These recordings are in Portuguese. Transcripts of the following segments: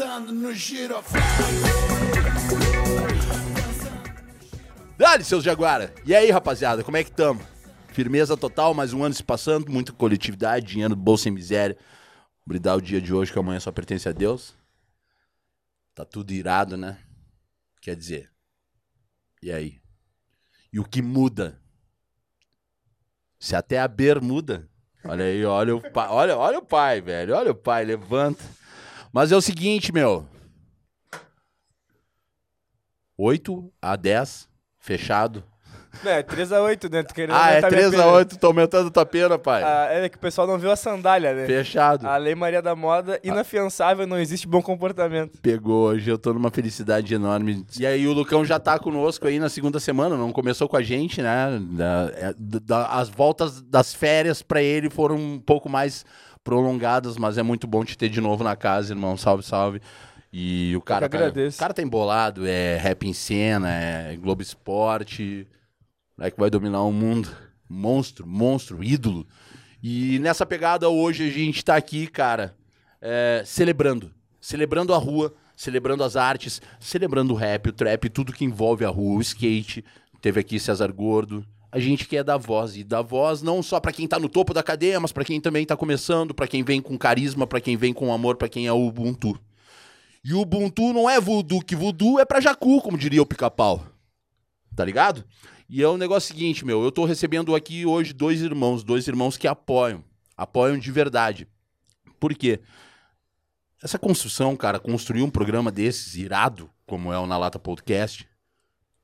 Dançando no giroflão. Dale, seus Jaguara. E aí, rapaziada, como é que tamo? Firmeza total, mais um ano se passando, muita coletividade, dinheiro do bolso sem miséria. Brindar o dia de hoje, que amanhã só pertence a Deus. Tá tudo irado, né? Quer dizer. E aí? E o que muda? Se até a bermuda. Olha aí, olha o pai, olha, olha o pai, velho. Olha o pai, levanta. Mas é o seguinte, meu. 8 a 10, fechado. Não, é 3x8, né? Tu querendo Ah, é aumentar minha 3 a pena. 8, tô aumentando tua pena, pai. Ah, é que o pessoal não viu a sandália, né? Fechado. A Lei Maria da Moda, inafiançável, não existe bom comportamento. Pegou hoje, eu tô numa felicidade enorme. E aí o Lucão já tá conosco aí na segunda semana, não começou com a gente, né? Da- é, da- as voltas das férias pra ele foram um pouco mais prolongadas, mas é muito bom te ter de novo na casa, irmão. Salve, salve. E o cara, tá, o cara tá embolado, é rap em cena, é Globo Esporte, é que vai dominar o mundo. Monstro, monstro, ídolo. E nessa pegada hoje a gente tá aqui, cara, é, celebrando. Celebrando a rua, celebrando as artes, celebrando o rap, o trap, tudo que envolve a rua, o skate. Teve aqui César Gordo. A gente quer dar voz e dar voz não só pra quem tá no topo da cadeia, mas pra quem também tá começando, pra quem vem com carisma, pra quem vem com amor, pra quem é Ubuntu. E Ubuntu não é voodoo, que voodoo é pra jacu, como diria o pica-pau. Tá ligado? E é o negócio seguinte, meu, eu tô recebendo aqui hoje dois irmãos, dois irmãos que apoiam, apoiam de verdade. Por quê? Essa construção, cara, construir um programa desses, irado, como é o Na Lata Podcast,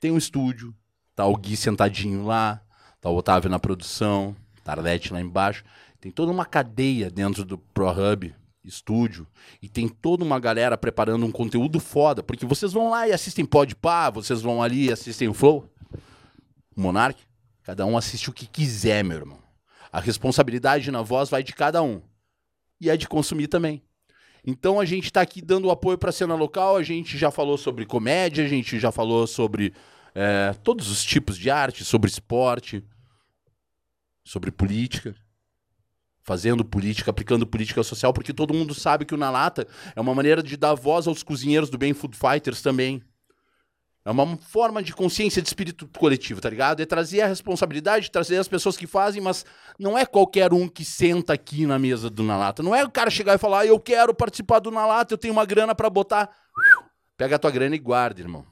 tem um estúdio, tá o Gui sentadinho lá, tá o Otávio na produção, tá a Arlete lá embaixo. Tem toda uma cadeia dentro do ProHub estúdio e tem toda uma galera preparando um conteúdo foda, porque vocês vão lá e assistem Podpah, vocês vão ali e assistem o Flow, o Monark, cada um assiste o que quiser, meu irmão. A responsabilidade na voz vai de cada um. E é de consumir também. Então a gente tá aqui dando apoio pra cena local, a gente já falou sobre comédia, a gente já falou sobre é, todos os tipos de arte, sobre esporte, sobre política fazendo política, aplicando política social, porque todo mundo sabe que o Na Lata é uma maneira de dar voz aos cozinheiros do bem Food Fighters também. É uma forma de consciência de espírito coletivo, tá ligado? É trazer a responsabilidade, trazer as pessoas que fazem, mas não é qualquer um que senta aqui na mesa do Na Lata. Não é o cara chegar e falar, "Ah, eu quero participar do Na Lata, eu tenho uma grana pra botar. Pega a tua grana e guarda, irmão.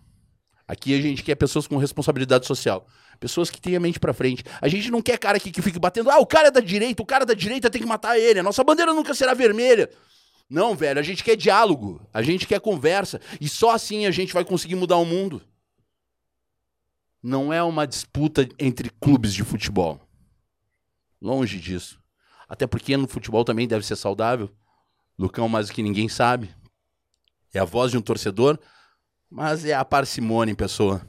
Aqui a gente quer pessoas com responsabilidade social. Pessoas que têm a mente pra frente. A gente não quer cara aqui que fique batendo. Ah, o cara é da direita, o cara da direita tem que matar ele. A nossa bandeira nunca será vermelha. Não, velho, a gente quer diálogo. A gente quer conversa. E só assim a gente vai conseguir mudar o mundo. Não é uma disputa entre clubes de futebol. Longe disso. Até porque no futebol também deve ser saudável. Lucão, mais do que ninguém sabe. É a voz de um torcedor, mas é a parcimônia em pessoa.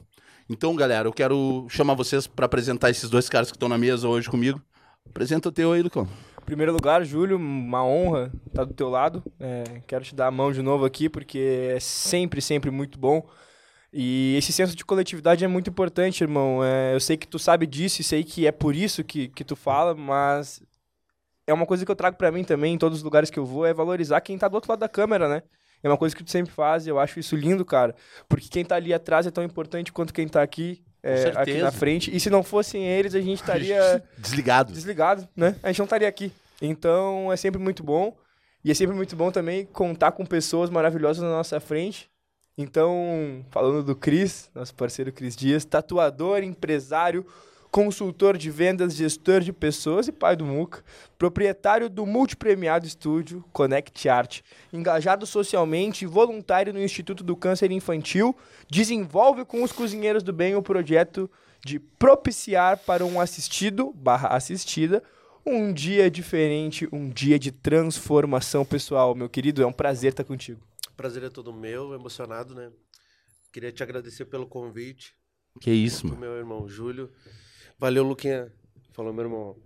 Então, galera, eu quero chamar vocês para apresentar esses dois caras que estão na mesa hoje comigo. Apresenta o teu aí, Lucão. Em primeiro lugar, Júlio, uma honra estar do teu lado. É, quero te dar a mão de novo aqui, porque é sempre, sempre muito bom. E esse senso de coletividade é muito importante, irmão. É, eu sei que tu sabe disso e sei que é por isso que, que tu fala, mas é uma coisa que eu trago pra mim também, em todos os lugares que eu vou, é valorizar quem tá do outro lado da câmera, né? É uma coisa que tu sempre faz e eu acho isso lindo, cara. Porque quem tá ali atrás é tão importante quanto quem tá aqui, é, aqui na frente. E se não fossem eles, a gente estaria Desligado. desligado, né? A gente não estaria aqui. Então é sempre muito bom. E é sempre muito bom também contar com pessoas maravilhosas na nossa frente. Então, falando do Cris, nosso parceiro Cris Dias, tatuador, empresário, consultor de vendas, gestor de pessoas e pai do Muca, proprietário do multipremiado estúdio Connect Art, engajado socialmente e voluntário no Instituto do Câncer Infantil, desenvolve com os cozinheiros do bem o projeto de propiciar para um assistido barra assistida um dia diferente, um dia de transformação pessoal. Meu querido, é um prazer estar contigo. Prazer é todo meu, emocionado, né? Queria te agradecer pelo convite, Que isso, do mano. meu irmão Júlio. Valeu, Luquinha. Falou, meu irmão.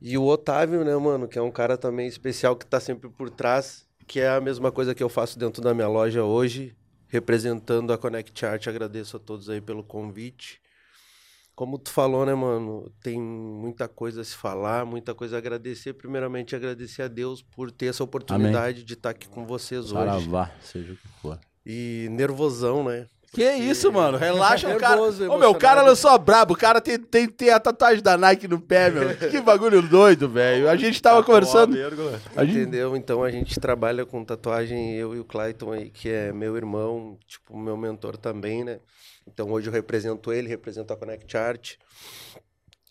E o Otávio, né, mano, que é um cara também especial que tá sempre por trás, que é a mesma coisa que eu faço dentro da minha loja hoje, representando a Connect Art. Agradeço a todos aí pelo convite. como tu falou, né, mano? Tem muita coisa a se falar, muita coisa a agradecer. Primeiramente, agradecer a Deus por ter essa oportunidade de estar aqui com vocês hoje. Saravá, seja o que for. E nervosão, né? Que isso, mano? Relaxa o cara. Nervoso, Ô, meu, o cara emocionado. lançou brabo. O cara tem, tem, tem a tatuagem da Nike no pé, meu. Que bagulho doido, velho. A gente tava conversando. A gente... Entendeu? Então a gente trabalha com tatuagem, eu e o Clayton aí, que é meu irmão, tipo, meu mentor também, né? Então hoje eu represento ele, represento a Connect Art.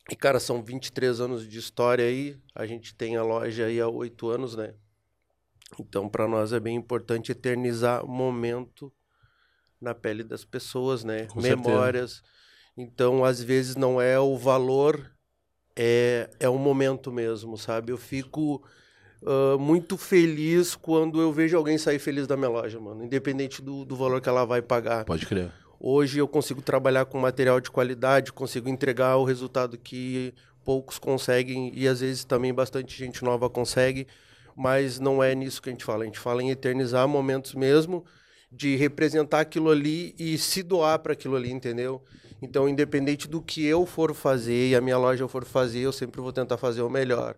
E, cara, são 23 anos de história aí. A gente tem a loja aí há oito anos, né? Então, para nós é bem importante eternizar momento na pele das pessoas, né? Com certeza. Memórias. Então, às vezes não é o valor, é, é o momento mesmo, sabe? Eu fico ah, muito feliz quando eu vejo alguém sair feliz da minha loja, mano. Independente do, do valor que ela vai pagar. Pode crer. Hoje eu consigo trabalhar com material de qualidade, consigo entregar o resultado que poucos conseguem e às vezes também bastante gente nova consegue, mas não é nisso que a gente fala. A gente fala em eternizar momentos mesmo, de representar aquilo ali e se doar para aquilo ali, entendeu? Então, independente do que eu for fazer e a minha loja for fazer, eu sempre vou tentar fazer o melhor.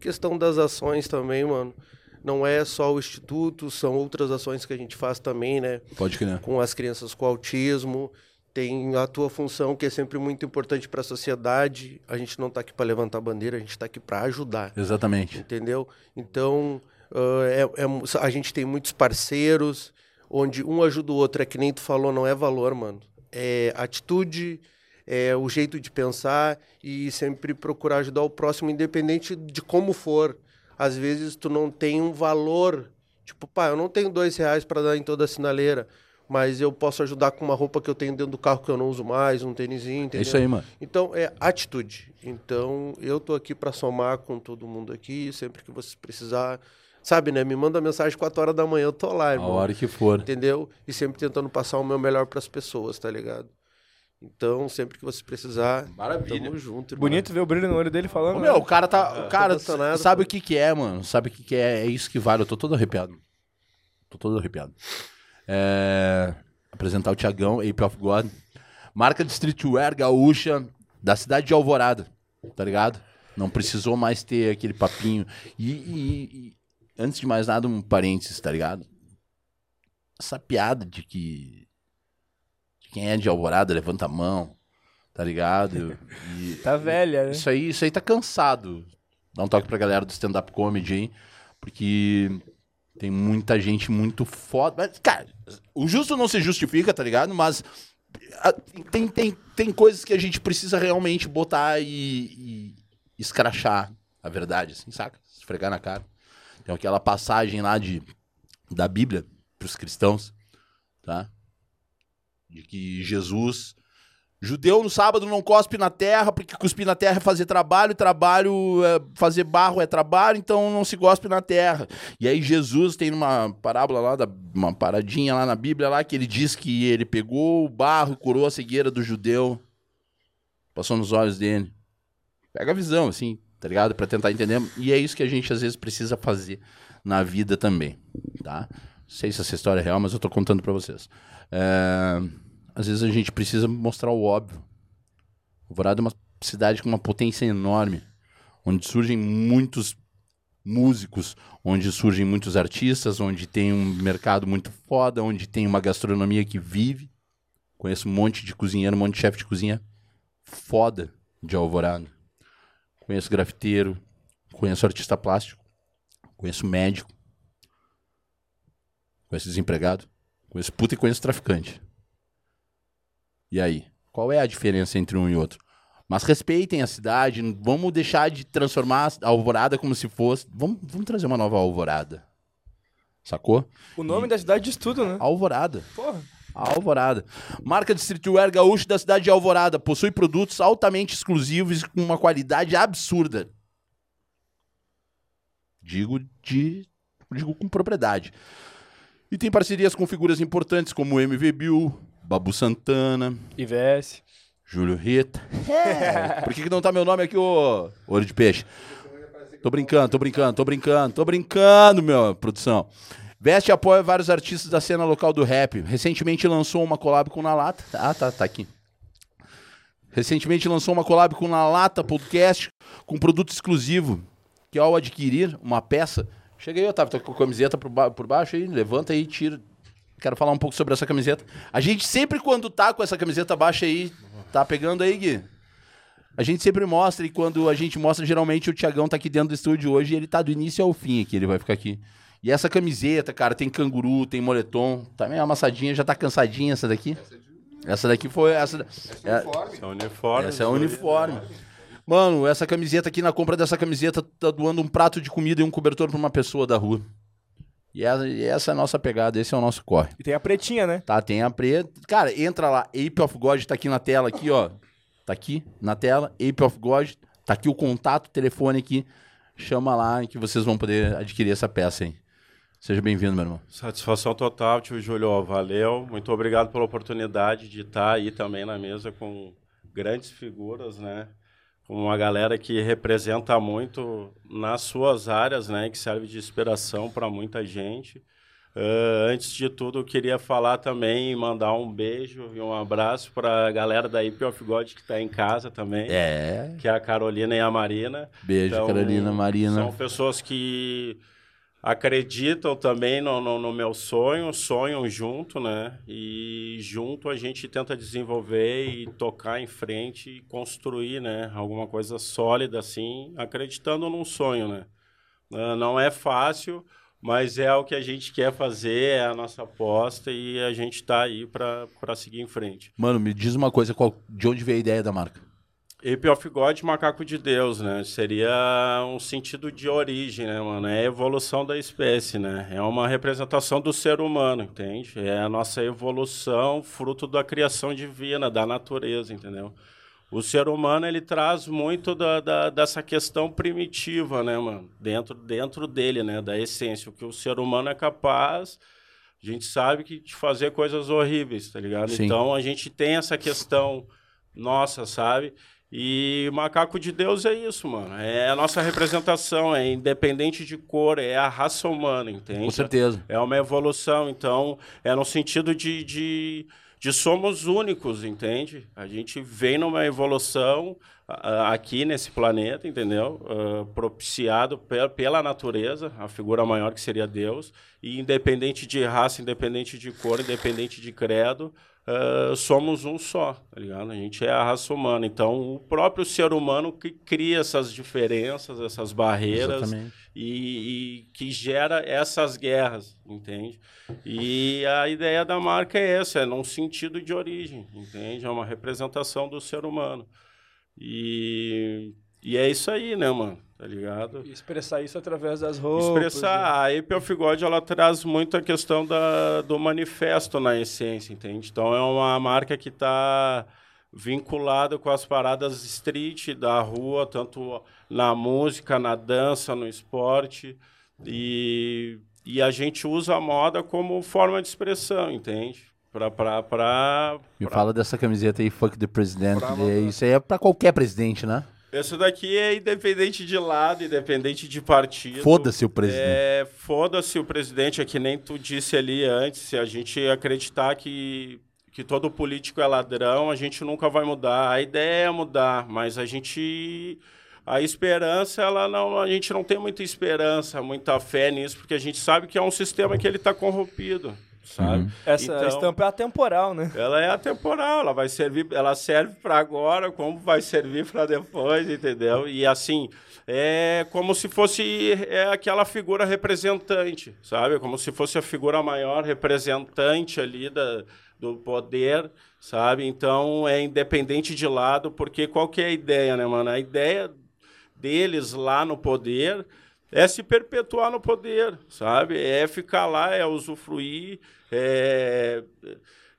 Questão das ações também, mano. Não é só o instituto, são outras ações que a gente faz também, né? Pode crer. com as crianças com autismo. Tem a tua função que é sempre muito importante para a sociedade. A gente não está aqui para levantar bandeira, a gente está aqui para ajudar, Exatamente. entendeu? Então ah, é- é a gente tem muitos parceiros, onde um ajuda o outro. É que nem tu falou, não é valor, mano. É atitude, é o jeito de pensar e sempre procurar ajudar o próximo, independente de como for. Às vezes tu não tem um valor, tipo, pá, eu não tenho dois reais para dar em toda a sinaleira, mas eu posso ajudar com uma roupa que eu tenho dentro do carro que eu não uso mais, um tênisinho, É entendeu? isso aí, mano. Então, é atitude. Então, eu tô aqui para somar com todo mundo aqui, sempre que vocês precisar. Sabe, né? Me manda mensagem 4 horas da manhã, eu tô lá, A irmão. hora que for. Entendeu? E sempre tentando passar o meu melhor para as pessoas, tá ligado? Então, sempre que você precisar, Maravilha. tamo junto, irmão. Bonito ver o brilho no olho dele falando. Ô, né? meu, o cara tá. O cara sabe o que que é, mano. Sabe o que que é. É isso que vale. Eu tô todo arrepiado. Tô todo arrepiado. É, Apresentar o Tiagão, Ape of God. Marca de streetwear gaúcha da cidade de Alvorada. Tá ligado? Não precisou mais ter aquele papinho. E, e- e, antes de mais nada, um parênteses, tá ligado? Essa piada de que. de quem é de Alvorada levanta a mão. Tá ligado? E- Tá velha, né? isso aí, isso aí tá cansado. Dá um toque pra galera do stand-up comedy aí, porque tem muita gente muito foda. Mas, cara, o justo não se justifica, tá ligado? Mas tem, tem, tem coisas que a gente precisa realmente botar e, e escrachar a verdade, assim, saca? Esfregar na cara. Tem aquela passagem lá de, da Bíblia pros cristãos, tá? De que Jesus Judeu no sábado não cospe na terra, porque cuspir na terra é fazer trabalho, trabalho, é fazer barro é trabalho, então não se cospe na terra. E aí Jesus tem uma parábola lá, uma paradinha lá na Bíblia lá, que ele diz que ele pegou o barro e curou a cegueira do judeu, passou nos olhos dele. Pega a visão, assim, tá ligado? Pra tentar entender. E é isso que a gente às vezes precisa fazer na vida também, tá? Não sei se essa história é real, mas eu tô contando pra vocês. É, Às vezes a gente precisa mostrar o óbvio. Alvorada é uma cidade com uma potência enorme, onde surgem muitos músicos, onde surgem muitos artistas, onde tem um mercado muito foda, onde tem uma gastronomia que vive. Conheço um monte de cozinheiro, um monte de chefe de cozinha foda de Alvorada. Conheço grafiteiro, conheço artista plástico, conheço médico, conheço desempregado, conheço puta e conheço traficante. E aí? Qual é a diferença entre um e outro? Mas respeitem a cidade, vamos deixar de transformar a Alvorada como se fosse. Vamos, vamos trazer uma nova Alvorada. Sacou? O nome da cidade diz tudo, né? Alvorada. Porra. A Alvorada. Marca de streetwear gaúcho da cidade de Alvorada. Possui produtos altamente exclusivos e com uma qualidade absurda. Digo de. Digo com propriedade. E tem parcerias com figuras importantes como MV Bill, Babu Santana, IVS. Júlio Rita. Por que, que não tá meu nome aqui, ô Olho de Peixe? Tô brincando, tô brincando, tô brincando, tô brincando, meu, produção. Veste apoia vários artistas da cena local do rap. Recentemente lançou uma collab com Na Lata. Ah, tá, tá aqui. recentemente lançou uma collab com Na Lata Podcast, com produto exclusivo, que ao adquirir uma peça... Chega aí, Otávio, tá com a camiseta por, ba- por baixo aí, levanta aí, tira. Quero falar um pouco sobre essa camiseta. A gente sempre, quando tá com essa camiseta baixa aí, tá pegando aí, Gui? A gente sempre mostra, e quando a gente mostra, geralmente o Tiagão tá aqui dentro do estúdio hoje e ele tá do início ao fim aqui, ele vai ficar aqui. E essa camiseta, cara, tem canguru, tem moletom, tá meio amassadinha, já tá cansadinha essa daqui. Essa daqui foi. Essa, é, Esse é o uniforme. essa é o uniforme. Mano, essa camiseta aqui, na compra dessa camiseta, tá doando um prato de comida e um cobertor pra uma pessoa da rua. E essa, e essa é a nossa pegada, esse é o nosso corre. E tem a pretinha, né? Tá, tem a preta. Cara, entra lá, Ape of God tá aqui na tela, aqui, ó. Tá aqui na tela, Ape of God. Tá aqui o contato, telefone aqui. Chama lá que vocês vão poder adquirir essa peça aí. Seja bem-vindo, meu irmão. Satisfação total, tio Júlio. Valeu. Muito obrigado pela oportunidade de estar aí também na mesa com grandes figuras, né? Com uma galera que representa muito nas suas áreas, né? Que serve de inspiração para muita gente. Ah, antes de tudo, eu queria falar também e mandar um beijo e um abraço para a galera da IP of God que está em casa também, É. que é a Carolina e a Marina. Beijo, Então, Carolina, Marina. São pessoas que acreditam também no, no, no meu sonho, sonham junto, né? E junto a gente tenta desenvolver e tocar em frente e construir, né? Alguma coisa sólida assim, acreditando num sonho, né? Ah, Não é fácil, mas é o que a gente quer fazer, é a nossa aposta e a gente está aí para seguir em frente. Mano, me diz uma coisa, qual, de onde veio a ideia da marca? Ape of God, macaco de Deus, né? Seria um sentido de origem, né, mano? É a evolução da espécie, né? É uma representação do ser humano, entende? É a nossa evolução, fruto da criação divina, da natureza, entendeu? O ser humano, ele traz muito da, da- dessa questão primitiva, né, mano? Dentro, dentro dele, né? Da essência. O que o ser humano é capaz... A gente sabe que de fazer coisas horríveis, tá ligado? Sim. Então, a gente tem essa questão nossa, sabe? E macaco de Deus é isso, mano. É a nossa representação, é independente de cor, é a raça humana, entende? Com certeza. É uma evolução, então é no sentido de, de, de somos únicos, entende? A gente vem numa evolução aqui nesse planeta, entendeu? Ah, propiciado pe- pela natureza, a figura maior que seria Deus, e independente de raça, independente de cor, independente de credo, ah, somos um só, tá ligado? A gente é a raça humana. Então, o próprio ser humano que cria essas diferenças, essas barreiras, e, e que gera essas guerras, entende? E a ideia da marca é essa, é num sentido de origem, entende? É uma representação do ser humano. E, e é isso aí, né, mano? Tá ligado? E expressar isso através das roupas. Expressar, a Ape of God, ela traz muito a questão da, do manifesto na essência, entende? Então é uma marca que está vinculada com as paradas street da rua, tanto na música, na dança, no esporte, e, e a gente usa a moda como forma de expressão, entende? Pra, pra, pra, Me pra- fala dessa camiseta aí, fuck the president. Pra- É, isso aí é pra qualquer presidente, né? Essa daqui é independente de lado, independente de partido. Foda-se o presidente. É, foda-se o presidente, é que nem tu disse ali antes, se a gente acreditar que, que todo político é ladrão, a gente nunca vai mudar. A ideia é mudar, mas a gente... A esperança, ela não, a gente não tem muita esperança, muita fé nisso, porque a gente sabe que é um sistema que ele está corrompido, sabe? Essa Então- estampa é atemporal, né? ela é atemporal, ela vai servir, ela serve para agora, como vai servir para depois, entendeu? E assim, é como se fosse é aquela figura representante, sabe? Como se fosse a figura maior representante ali da, do poder, sabe? Então é independente de lado, porque qual que é a ideia, né, mano? A ideia deles lá no poder é se perpetuar no poder, sabe? É ficar lá, é usufruir, é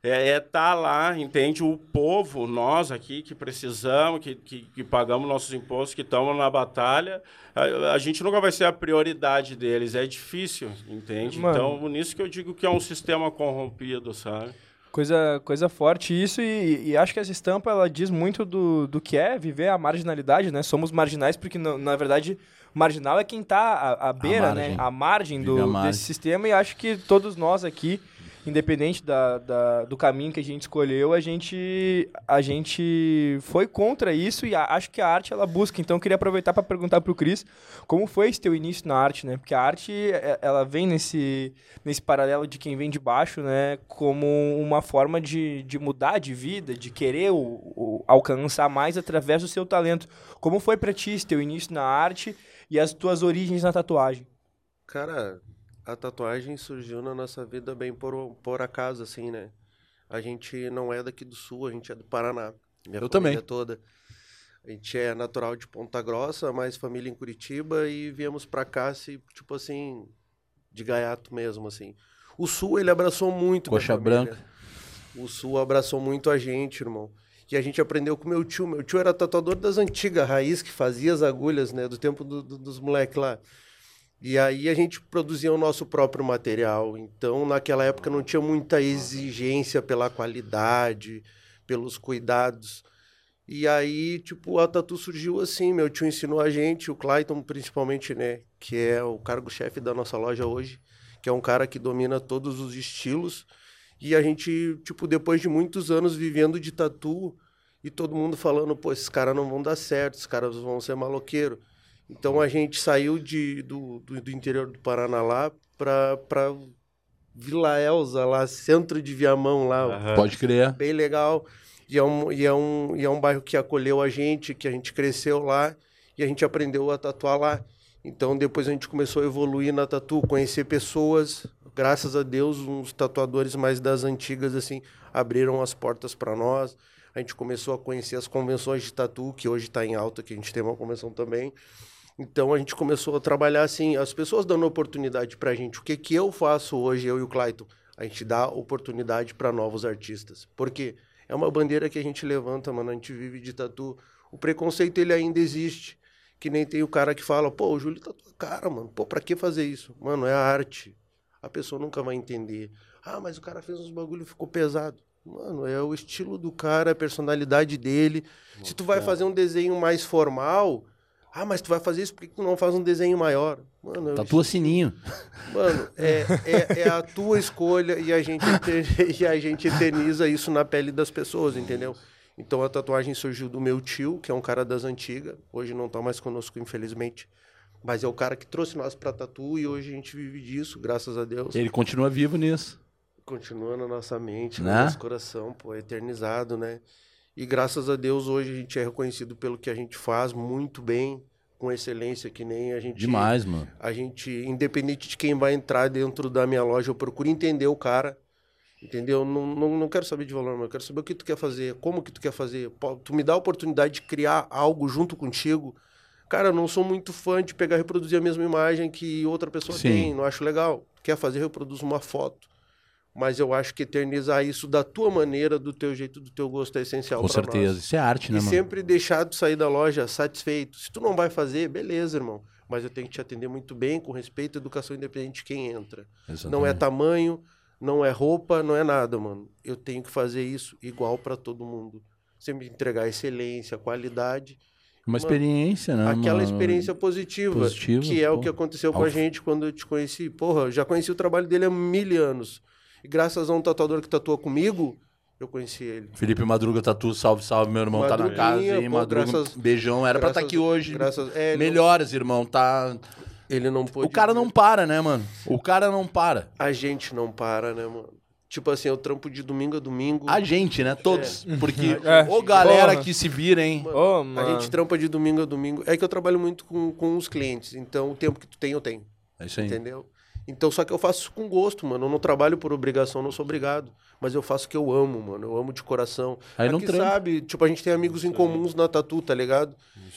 é estar lá, entende? O povo, nós aqui que precisamos, que, que, que pagamos nossos impostos, que estamos na batalha, a, a gente nunca vai ser a prioridade deles. É difícil, entende? Mano. Então, nisso que eu digo que é um sistema corrompido, sabe? Coisa, coisa forte isso, e, e acho que essa estampa ela diz muito do, do que é viver a marginalidade, né? Somos marginais porque, na, na verdade, marginal é quem tá à, à beira, margem. né? À margem, do, margem. desse sistema, e acho que todos nós aqui, independente da, da- do caminho que a gente escolheu, a gente, a gente foi contra isso e a- acho que a arte ela busca. Então eu queria aproveitar para perguntar pro Cris como foi esse teu início na arte, né? Porque a arte é- ela vem nesse, nesse paralelo de quem vem de baixo, né? Como uma forma de, de mudar de vida, de querer o, o- alcançar mais através do seu talento. Como foi pra ti esse teu início na arte e as tuas origens na tatuagem? Cara, a tatuagem surgiu na nossa vida bem por, por acaso, assim, né? A gente não é daqui do sul, a gente é do Paraná. Minha Eu família também. toda. A gente é natural de Ponta Grossa, mas família em Curitiba e viemos pra cá, se, tipo assim, de gaiato mesmo, assim. O sul, ele abraçou muito Coxa branca. O sul abraçou muito a gente, irmão. E a gente aprendeu com meu tio. Meu tio era tatuador das antigas, raiz, que fazia as agulhas, né? Do tempo do- do- dos moleques lá. E aí a gente produzia o nosso próprio material. Então, naquela época não tinha muita exigência pela qualidade, pelos cuidados. E aí, tipo, a tatu surgiu assim. Meu tio ensinou a gente, o Clayton principalmente, né? Que é o cargo-chefe da nossa loja hoje. Que é um cara que domina todos os estilos. E a gente, tipo, depois de muitos anos vivendo de tatu e todo mundo falando, pô, esses caras não vão dar certo, esses caras vão ser maloqueiro. Então a gente saiu de, do, do, do interior do Paraná lá pra, pra Vila Elza, lá, centro de Viamão lá, Aham. Pode crer. bem legal. E é, um, e, é um, e é um bairro que acolheu a gente, que a gente cresceu lá e a gente aprendeu a tatuar lá. Então depois a gente começou a evoluir na tatu, conhecer pessoas. Graças a Deus, uns tatuadores mais das antigas assim abriram as portas para nós. A gente começou a conhecer as convenções de tatu, que hoje está em alta, que a gente tem uma convenção também. Então a gente começou a trabalhar assim, as pessoas dando oportunidade pra gente. O que que eu faço hoje, eu e o Clayton? A gente dá oportunidade para novos artistas. Por quê? É uma bandeira que a gente levanta, mano. A gente vive de tatu. O preconceito ele ainda existe. Que nem tem o cara que fala, pô, o Júlio tatua a cara, mano. Pô, pra que fazer isso? Mano, é arte. A pessoa nunca vai entender. Ah, mas o cara fez uns bagulho e ficou pesado. Mano, é o estilo do cara, a personalidade dele. Se tu vai fazer um desenho mais formal, ah, mas tu vai fazer isso, por que tu não faz um desenho maior? Mano, é Tatua sininho. Mano, é, é, é a tua escolha e a, gente, e a gente eterniza isso na pele das pessoas, entendeu? Então a tatuagem surgiu do meu tio, que é um cara das antigas. Hoje não tá mais conosco, infelizmente. Mas é o cara que trouxe nós pra tatu e hoje a gente vive disso, graças a Deus. Ele continua vivo nisso. Continua na nossa mente, Né? no nosso coração, pô, eternizado, né? E graças a Deus hoje a gente é reconhecido pelo que a gente faz muito bem, com excelência, que nem a gente Demais, mano. a gente, independente de quem vai entrar dentro da minha loja, eu procuro entender o cara. Entendeu? Não, não, não quero saber de valor, mas eu quero saber o que tu quer fazer, como que tu quer fazer. Tu me dá a oportunidade de criar algo junto contigo. Cara, eu não sou muito fã de pegar e reproduzir a mesma imagem que outra pessoa Sim. tem. Não acho legal. Quer fazer, reproduz uma foto. Mas eu acho que eternizar isso da tua maneira, do teu jeito, do teu gosto é essencial Com certeza. nós. Isso é arte, né, E mano? sempre deixar de sair da loja satisfeito. Se tu não vai fazer, beleza, irmão. Mas eu tenho que te atender muito bem, com respeito, educação independente de quem entra. Não é Exatamente. tamanho, não é roupa, não é nada, mano. Eu tenho que fazer isso igual pra todo mundo. Sempre entregar excelência, qualidade, Uma experiência, né, aquela mano? experiência positiva, Positiva, que é o pô. que aconteceu com a gente quando eu te conheci. Porra, eu já conheci o trabalho dele há mil anos. E graças a um tatuador que tatua comigo, eu conheci ele. Felipe Madruga Tatu, salve, salve, meu irmão. tá na casa, hein? pô, Madruga, graças- beijão. Era pra estar graças- aqui hoje. graças- é, ele não- Melhores, irmão. Tá. Ele não pôde O cara não para, né, mano? O cara não para. A gente não para, né, mano? Tipo assim, eu trampo de domingo a domingo. A gente, né? Todos. Porque, É. ô galera Porra. que se vira, hein? Ô, A mano. gente trampa de domingo a domingo. É que eu trabalho muito com, com os clientes. Então, o tempo que tu tem, eu tenho. É isso aí. Entendeu? Então, só que eu faço isso com gosto, mano. Eu não trabalho por obrigação, não sou obrigado. Mas eu faço o que eu amo, mano. Eu amo de coração. Aí não Aqui trampa. sabe, tipo, a gente tem amigos em comuns na Tatu, tá ligado?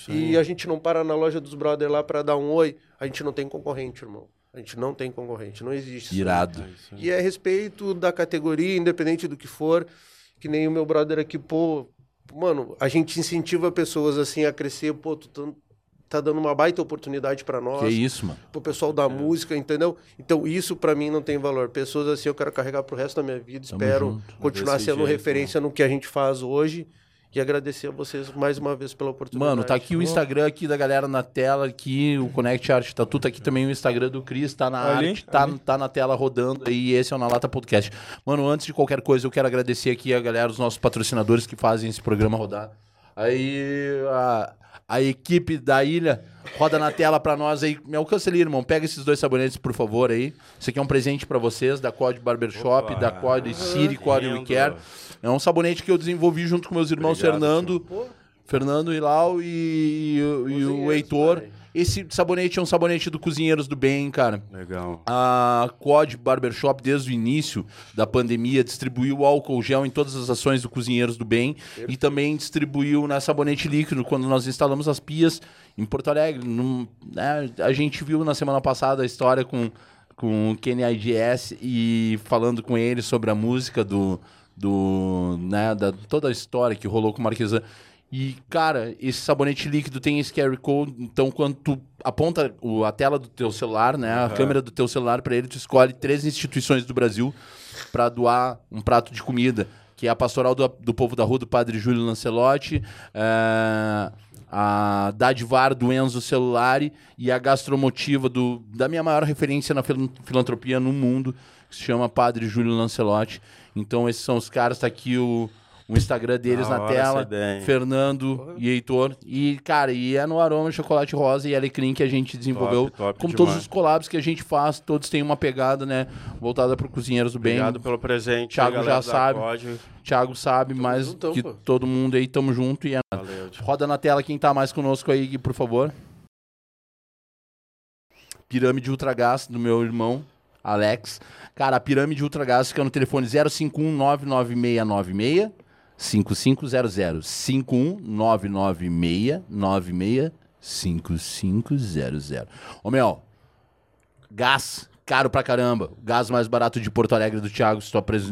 E a gente não para na loja dos brother lá pra dar um oi. A gente não tem concorrente, irmão. A gente não tem concorrente. Não existe. isso. Irado. E é respeito da categoria, independente do que for. Que nem o meu brother aqui, pô. Mano, a gente incentiva pessoas assim a crescer. Pô, tu tá, tá dando uma baita oportunidade pra nós. Que isso, mano. Pro pessoal da música, entendeu? Então, isso pra mim não tem valor. Pessoas assim eu quero carregar pro resto da minha vida. Tamo Espero junto. continuar Desse sendo jeito, referência no que a gente faz hoje. E agradecer a vocês mais uma vez pela oportunidade. Mano, tá aqui o Instagram aqui da galera na tela, aqui o Connect Art Tatu, tá aqui também o Instagram do Cris, tá na Ali, arte, tá, tá na tela rodando aí, esse é o Na Lata Podcast. Mano, antes de qualquer coisa, eu quero agradecer aqui a galera, os nossos patrocinadores que fazem esse programa rodar. Aí, a, a equipe da ilha roda na tela pra nós aí. Me alcança ali, irmão. Pega esses dois sabonetes, por favor, aí. Isso aqui é um presente pra vocês, da Code Barbershop, Opa. da Code City, Code We. Care. É um sabonete que eu desenvolvi junto com meus irmãos Obrigado, Fernando, Fernando Hilau e, e o- e o Heitor. Esse sabonete é um sabonete do Cozinheiros do Bem, cara. Legal. A Cod Barbershop, desde o início da pandemia, distribuiu álcool gel em todas as ações do Cozinheiros do Bem e também distribuiu na sabonete líquido quando nós instalamos as pias em Porto Alegre. Num- né, a gente viu na semana passada a história com, com o Kenny IDS e falando com ele sobre a música do. Do né, da, toda a história que rolou com o Marquesan. E, cara, esse sabonete líquido tem esse QR Code, então quando tu aponta o- a tela do teu celular, né, a câmera do teu celular para ele, tu escolhe três instituições do Brasil para doar um prato de comida, que é a Pastoral do, do Povo da Rua do Padre Júlio Lancelotti, é, a Dadivar do Enzo Celulari e a Gastromotiva do, da minha maior referência na filan- filantropia no mundo, que se chama Padre Júlio Lancelotti. Então esses são os caras, tá aqui o, o Instagram deles na hora tela. Fernando e Heitor. E, cara, e é no aroma chocolate rosa e alecrim que a gente desenvolveu. top como demais. todos os collabs que a gente faz, todos têm uma pegada, né? Voltada pro Cozinheiros do Bem. Obrigado pelo presente. Thiago já sabe. Thiago sabe mais juntão, que pô. todo mundo aí, tamo junto. E é... Valeu. Roda na tela quem tá mais conosco aí, por favor. Pirâmide Ultragás do meu irmão, Alex. Cara, a Pirâmide Ultragás fica no telefone 051 99696 5500. 51 99696 5500. Ô, Mel, gás caro pra caramba. Gás mais barato de Porto Alegre do Thiago,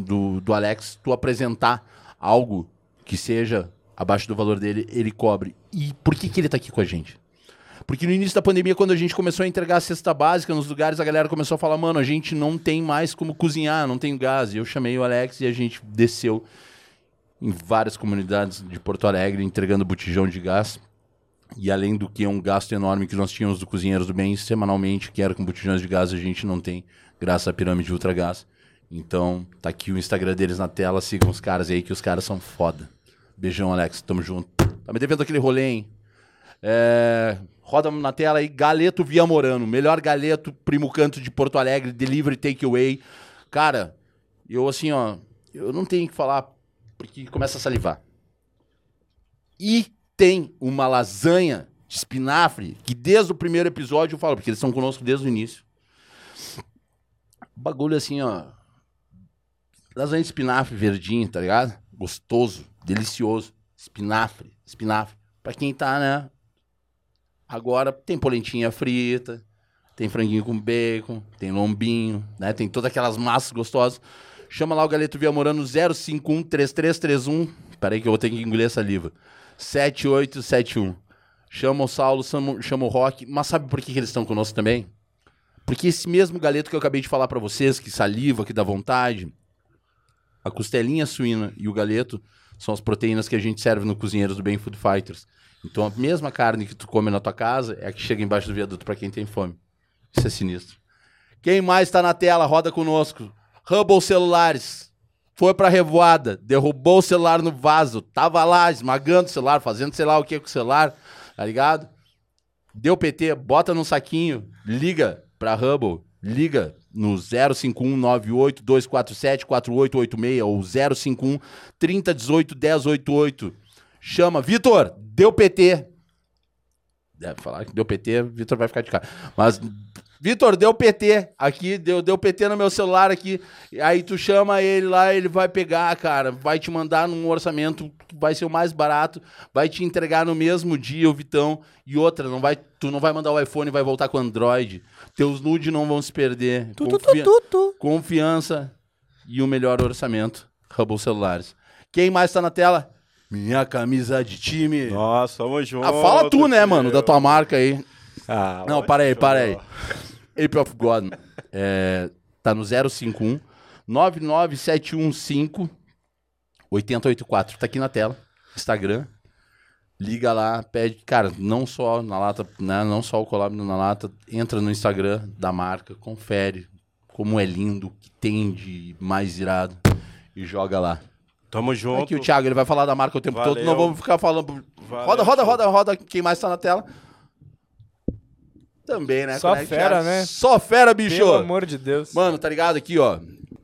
do, do Alex, tu apresentar algo que seja abaixo do valor dele, ele cobre. E por que, que ele tá aqui com a gente? Porque no início da pandemia, quando a gente começou a entregar a cesta básica nos lugares, a galera começou a falar, mano, a gente não tem mais como cozinhar, não tem gás. E eu chamei o Alex e a gente desceu em várias comunidades de Porto Alegre entregando botijão de gás. E além do que é um gasto enorme que nós tínhamos do Cozinheiros do Bem semanalmente, que era com botijões de gás, a gente não tem, graças à pirâmide Ultra Gás. Então, tá aqui o Instagram deles na tela, sigam os caras aí, que os caras são foda. Beijão, Alex, tamo junto. Tá me devendo aquele rolê, hein? É, roda na tela aí, Galeto Via Morano, melhor galeto, primo canto de Porto Alegre, delivery takeaway. Cara, eu assim, ó, eu não tenho que falar porque começa a salivar. E tem uma lasanha de espinafre que desde o primeiro episódio eu falo, porque eles estão conosco desde o início. Bagulho assim, ó. Lasanha de espinafre verdinho, tá ligado? Gostoso, delicioso. Espinafre, espinafre. Pra quem tá, né? Agora tem polentinha frita, tem franguinho com bacon, tem lombinho, né? Tem todas aquelas massas gostosas. Chama lá o Galeto Via Morano 051 3331. Peraí que eu vou ter que engolir a saliva. 7871. Chama o Saulo, chama, o Rock. Mas sabe por que, que eles estão conosco também? Porque esse mesmo galeto que eu acabei de falar pra vocês, que saliva, que dá vontade, a costelinha suína e o galeto são as proteínas que a gente serve no Cozinheiros do Bem Food Fighters. Então a mesma carne que tu come na tua casa é a que chega embaixo do viaduto pra quem tem fome. Isso é sinistro. Quem mais tá na tela, roda conosco. Hubble Celulares. Foi pra revoada, derrubou o celular no vaso, tava lá esmagando o celular, fazendo sei lá o que com o celular, tá ligado? Deu PT, bota num saquinho, liga pra Hubble, liga no 05198-247-4886 ou 051 3018 1088. Chama, Vitor, deu PT. Deve falar que deu PT, Vitor vai ficar de cara. Mas, Vitor, deu PT aqui, deu, deu PT no meu celular aqui. Aí tu chama ele lá, ele vai pegar, cara, vai te mandar num orçamento que vai ser o mais barato, vai te entregar no mesmo dia, o Vitão. E outra, não vai, tu não vai mandar o iPhone vai voltar com o Android. Teus nudes não vão se perder. Confia- Confiança e o melhor orçamento. Hubble Celulares. Quem mais tá na tela? Minha camisa de time. Nossa, tamo junto. Ah, fala tu, né, mano, da tua marca aí. Ah, Não, para aí, para aí. Ape of God. É, tá no 051 99715 8084. Tá aqui na tela. Instagram. Liga lá, pede, cara, não só na lata, né, não só o collab na lata, entra no Instagram da marca, confere como é lindo, o que tem de mais irado e joga lá. Tamo junto. Aqui o Thiago, ele vai falar da marca o tempo todo, Valeu. não vamos ficar falando. Valeu, roda, roda, roda, roda, quem mais tá na tela? Também, né? Só fera, né? Só fera, bicho! Pelo amor de Deus. Mano, tá ligado aqui, ó.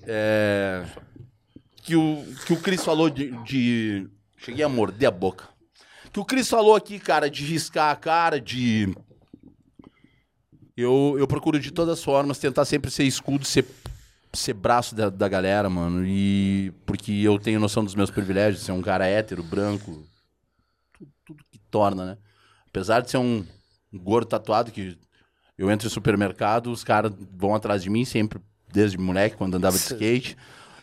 É... Que o, que o Cris falou de, de- Cheguei a morder a boca. Que o Cris falou aqui, cara, de riscar a cara, de. Eu, eu procuro de todas as formas tentar sempre ser escudo, ser, ser braço da, da galera, mano. E. Porque eu tenho noção dos meus privilégios, ser um cara hétero, branco. Tudo, tudo que torna, né? Apesar de ser um gordo tatuado que eu entro em supermercado, os caras vão atrás de mim sempre, desde moleque, quando andava de skate.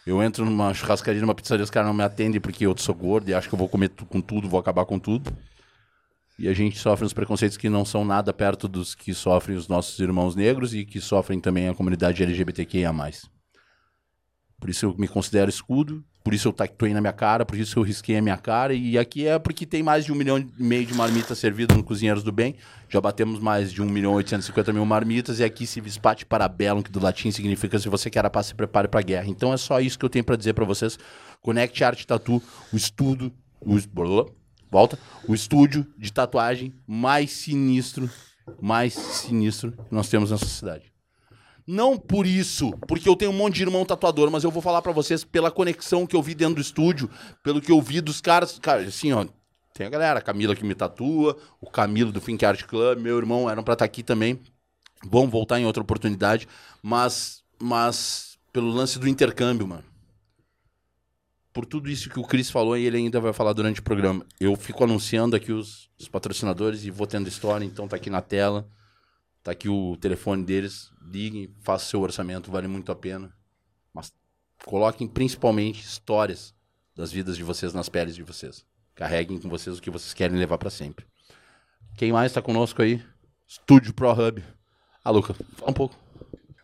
Eu entro numa churrascaria, numa pizzaria, os caras não me atendem porque eu sou gordo e acho que eu vou comer com tudo, vou acabar com tudo. E a gente sofre uns preconceitos que não são nada perto dos que sofrem os nossos irmãos negros e que sofrem também a comunidade LGBTQIA+. Por isso eu me considero escudo, por isso eu tatuei na minha cara, por isso eu risquei a minha cara. E aqui é porque tem mais de um milhão e meio de marmitas servidas no Cozinheiros do Bem. Já batemos mais de 1 milhão e 850 mil marmitas. E aqui se vispate para bellum, que do latim significa se você quer a paz, se prepare para a guerra. Então é só isso que eu tenho para dizer para vocês. Conecte Arte Tatu, o estudo, o, volta, o estúdio de tatuagem mais sinistro, mais sinistro que nós temos nessa cidade. Não por isso, porque eu tenho um monte de irmão tatuador, mas eu vou falar pra vocês pela conexão que eu vi dentro do estúdio, pelo que eu vi dos caras. Cara, assim, ó. Tem a galera, a Camila que me tatua, o Camilo do Think Art Club, meu irmão eram pra estar aqui também. Vão voltar em outra oportunidade, mas, mas pelo lance do intercâmbio, mano. Por tudo isso que o Cris falou e ele ainda vai falar durante o programa. Eu fico anunciando aqui os, os patrocinadores e vou tendo história, então tá aqui na tela. Tá aqui o telefone deles. Liguem, façam seu orçamento, vale muito a pena. Mas coloquem principalmente histórias das vidas de vocês nas peles de vocês. Carreguem com vocês o que vocês querem levar pra sempre. Quem mais tá conosco aí? Estúdio Pro Hub. Ah, Luca, fala um pouco.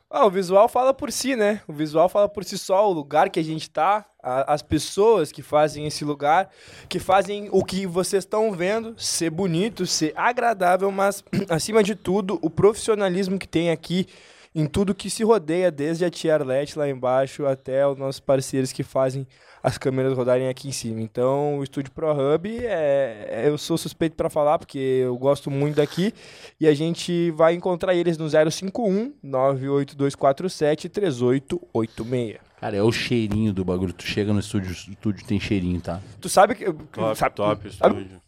Ah, o visual fala por si, né? O visual fala por si só, o lugar que a gente tá, a- as pessoas que fazem esse lugar, que fazem o que vocês estão vendo ser bonito, ser agradável, mas acima de tudo, o profissionalismo que tem aqui em tudo que se rodeia, desde a Tia Arlete lá embaixo até os nossos parceiros que fazem as câmeras rodarem aqui em cima. Então, o Estúdio Pro Hub, é, é- eu sou suspeito para falar, porque eu gosto muito daqui. E a gente vai encontrar eles no 051 98247 3886. Cara, é o cheirinho do bagulho. Tu chega no estúdio, o estúdio tem cheirinho, tá? Tu sabe que. Top, sabe, top sabe- estúdio.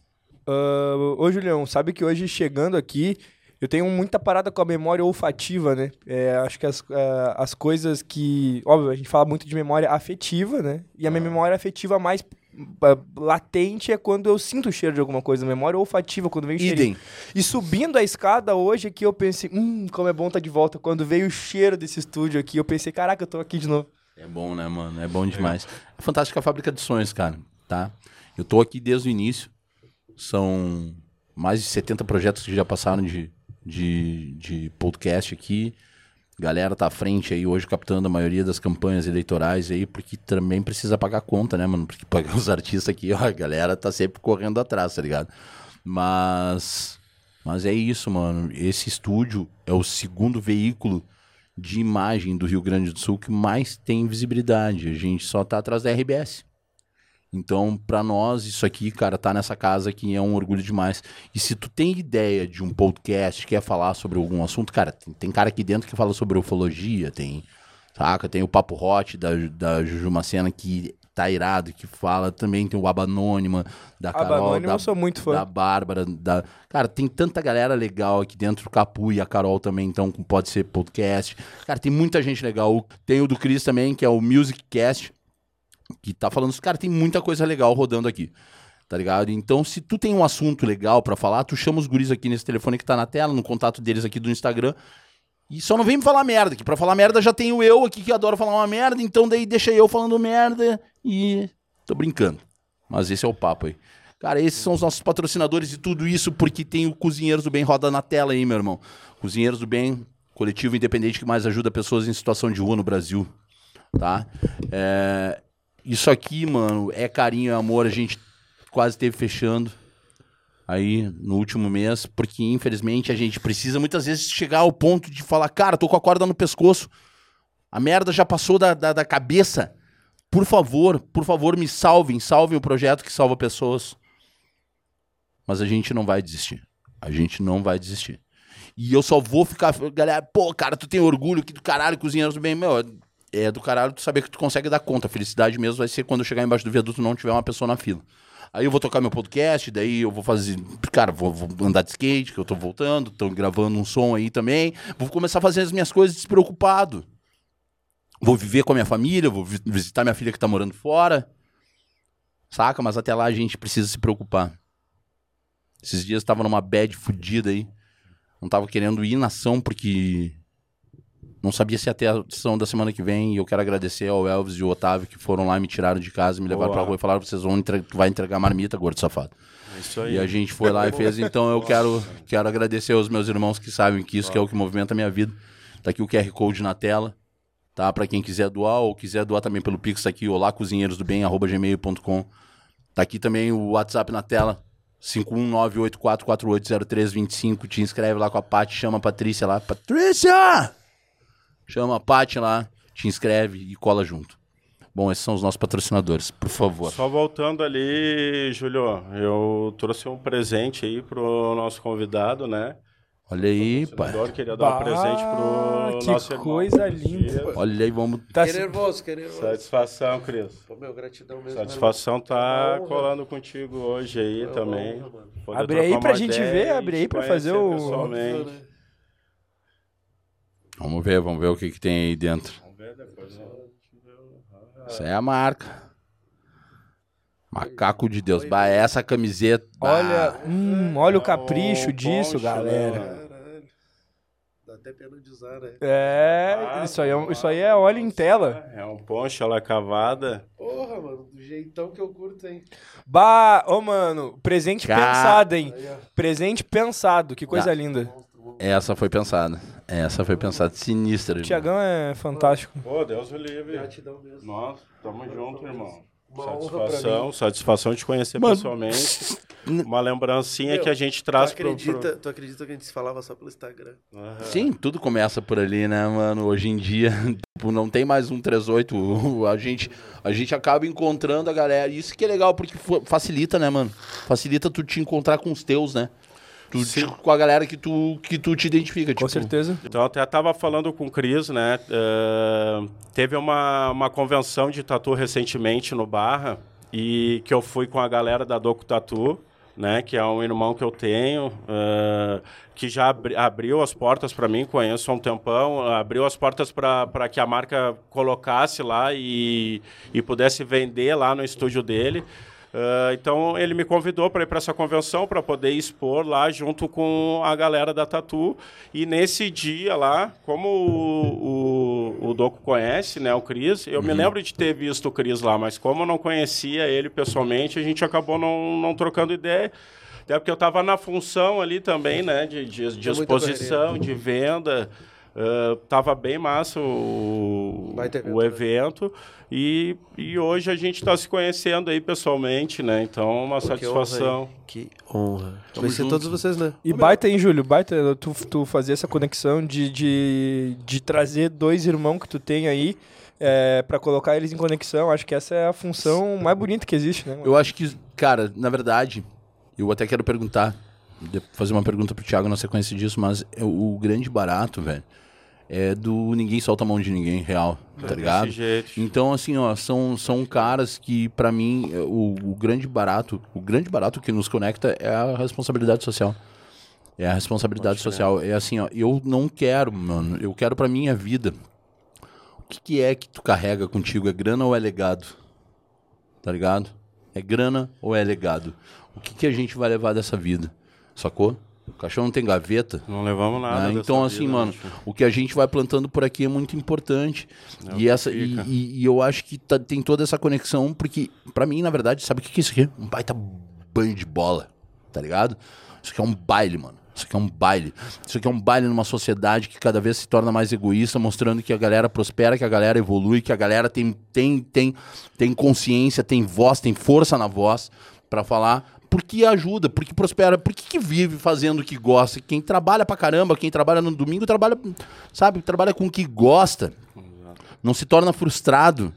Ah, ô, Julião, sabe que hoje chegando aqui, eu tenho muita parada com a memória olfativa, né? É, acho que as, ah, as coisas que. Óbvio, a gente fala muito de memória afetiva, né? E a minha memória afetiva mais ah, latente é quando eu sinto o cheiro de alguma coisa. Memória olfativa, quando vem o. Idem. E subindo a escada hoje aqui, eu pensei, hum, como é bom estar de volta. Quando veio o cheiro desse estúdio aqui, eu pensei, caraca, eu tô aqui de novo. É bom, né, mano? É bom demais. É fantástica a fábrica de sonhos, cara, tá? Eu tô aqui desde o início. São mais de 70 projetos que já passaram de, de, de podcast aqui. Galera tá à frente aí hoje captando a maioria das campanhas eleitorais aí, porque também precisa pagar conta, né, mano? Porque pagar os artistas aqui, ó, a galera tá sempre correndo atrás, tá ligado? Mas mas é isso, mano. Esse estúdio é o segundo veículo de imagem do Rio Grande do Sul que mais tem visibilidade. A gente só tá atrás da RBS. Então, pra nós, isso aqui, cara, tá nessa casa aqui é um orgulho demais. E se tu tem ideia de um podcast, quer falar sobre algum assunto, cara, tem, tem cara aqui dentro que fala sobre ufologia, tem, saca? Tem o Papo Hot da, da Juju Macena que tá irado, que fala também, tem o Aba Anônima, da Aba Carol, Anônima da, eu sou muito fã. da Bárbara, da... Cara, tem tanta galera legal aqui dentro, o Capu e a Carol também, então, pode ser podcast. Cara, tem muita gente legal. Tem o do Cris também, que é o Music Cast, que tá falando, cara, tem muita coisa legal rodando aqui. Tá ligado? Então, se tu tem um assunto legal pra falar, tu chama os guris aqui nesse telefone que tá na tela, no contato deles aqui do Instagram. E só não vem me falar merda, que pra falar merda já tenho eu aqui que adoro falar uma merda, então daí deixa eu falando merda e tô brincando. Mas esse é o papo aí. Cara, esses são os nossos patrocinadores e tudo isso porque tem o Cozinheiros do Bem roda na tela aí, meu irmão. Cozinheiros do Bem, coletivo independente que mais ajuda pessoas em situação de rua no Brasil, tá? É, isso aqui, mano, é carinho, é amor. A gente quase esteve fechando aí no último mês, porque infelizmente a gente precisa muitas vezes chegar ao ponto de falar, cara, tô com a corda no pescoço, a merda já passou da, da, da cabeça. Por favor, por favor, me salvem, salvem o projeto que salva pessoas. Mas a gente não vai desistir. A gente não vai desistir. E eu só vou ficar. Galera, pô, cara, tu tem orgulho que do caralho, cozinheiros bem. Meu, é do caralho tu saber que tu consegue dar conta. A felicidade mesmo vai ser quando eu chegar embaixo do viaduto e não tiver uma pessoa na fila. Aí eu vou tocar meu podcast, daí eu vou fazer. Cara, vou, vou andar de skate, que eu tô voltando, tô gravando um som aí também. Vou começar a fazer as minhas coisas despreocupado. Vou viver com a minha família, vou vi- visitar minha filha que tá morando fora. Saca? Mas até lá a gente precisa se preocupar. Esses dias eu tava numa bad fudida aí. Não tava querendo ir na ação porque não sabia se ia ter a ação da semana que vem. E eu quero agradecer ao Elvis e ao Otávio que foram lá, me tiraram de casa, me levaram Boa. pra rua e falaram: vocês vão entre... tu vai entregar marmita, gordo safado. É Isso aí. E a gente foi lá e fez. Então eu quero, quero agradecer aos meus irmãos que sabem que isso que é o que movimenta a minha vida. Tá aqui o QR Code na tela. Tá? Pra quem quiser doar ou quiser doar também pelo Pix, tá aqui, olá cozinheiros do bem, arroba gmail.com. Tá aqui também o WhatsApp na tela. 51984480325. Te inscreve lá com a Paty, chama a Patrícia lá. Patrícia! Chama a Paty lá, te inscreve e cola junto. Bom, esses são os nossos patrocinadores, por favor. Só voltando ali, Júlio, eu trouxe um presente aí pro nosso convidado, né? Olha aí, pai. Queria dar um Bah, presente pro que nosso irmão. coisa linda. Olha aí, vamos. Tá nervoso, que nervoso. Satisfação, Cris. Pô, meu, gratidão mesmo. Satisfação tá É uma honra. colando contigo hoje aí É uma também. honra, Abre aí pra gente ver, abre aí pra fazer o- pessoalmente. Vamos ver, vamos ver o que, que tem aí dentro. Vamos ver depois, né? Essa é a marca. Macaco de Deus. Bah, essa camiseta. Olha, hum, olha o capricho um disso, poncho, galera. Caralho. Dá até pena de usar, né? É, isso aí é, isso aí é óleo em tela. É um poncho, ela é cavada. Porra, mano, do jeitão que eu curto, hein? Bah, ô mano, presente Cara. pensado, hein? Presente pensado, que coisa Tá. linda. Essa foi pensada. Essa foi pensada. Sinistra. Tiagão é fantástico. Pô, Deus o livre. Gratidão mesmo. Nossa, tamo junto, irmão. Uma Satisfação, satisfação de te conhecer Mano. pessoalmente. Uma lembrancinha Meu, que a gente Tu traz pro, acredita, pro... tu acredita que a gente se falava só pelo Instagram? Aham. Sim, tudo começa por ali, né, mano? Hoje em dia, tipo, não tem mais um 38. o- A gente, a gente acaba encontrando a galera. Isso que é legal, porque fa- facilita, né, mano? Facilita tu te encontrar com os teus, né? Tu, te- com a galera que tu, que tu te identifica. Com tipo, certeza. Então, eu até tava falando com o Cris, né? eh, teve uma, uma convenção de tatu recentemente no Barra, e que eu fui com a galera da Doco Tatu, né? Que é um irmão que eu tenho, eh, que já abri- abriu as portas para mim, conheço há um tempão, abriu as portas para que a marca colocasse lá e, e pudesse vender lá no estúdio dele. Ah, então ele me convidou para ir para essa convenção para poder expor lá junto com a galera da Tatu e nesse dia lá, como o, o, o Doco conhece, né, o Cris, eu me lembro de ter visto o Cris lá, mas como eu não conhecia ele pessoalmente, a gente acabou não, não trocando ideia. Até porque eu estava na função ali também, né, de, de, de exposição, de venda. Ah, tava bem massa o, evento, o né? evento. E, e hoje a gente está se conhecendo aí pessoalmente, né? Então, uma Pô, que satisfação. honra? Que honra. Conhecer todos vocês, né? E baita, hein, Júlio? Baita tu, tu fazer essa conexão de, de, de trazer dois irmãos que tu tem aí é, para colocar eles em conexão. Acho que essa é a função mais bonita que existe, né? Eu acho que, cara, na verdade, eu até quero perguntar, fazer uma pergunta pro Thiago na sequência disso, mas é o, o grande barato, velho, é do ninguém solta a mão de ninguém, real, tá ligado? Desse jeito. Então, assim, ó, são, são caras que, pra mim, é, o, o grande barato, o grande barato que nos conecta é a responsabilidade social. É a responsabilidade social. É assim, ó, eu não quero, mano, eu quero pra minha vida. O que, que é que tu carrega contigo? É grana ou é legado? Tá ligado? É grana ou é legado? O que, que a gente vai levar dessa vida? Sacou? O cachorro não tem gaveta. Não levamos nada. né? Então, assim, vida, mano, né, filho? o que a gente vai plantando por aqui é muito importante. É e, essa, e, e- e eu acho que tá- tem toda essa conexão, porque, pra mim, na verdade, sabe o que que é isso aqui? Um baita banho de bola, tá ligado? Isso aqui é um baile, mano. Isso aqui é um baile. Isso aqui é um baile numa sociedade que cada vez se torna mais egoísta, mostrando que a galera prospera, que a galera evolui, que a galera tem, tem, tem, tem consciência, tem voz, tem força na voz, pra falar. Porque ajuda, porque prospera, porque que vive fazendo o que gosta. Quem trabalha pra caramba, quem trabalha no domingo, trabalha, sabe, trabalha com o que gosta. Não se torna frustrado.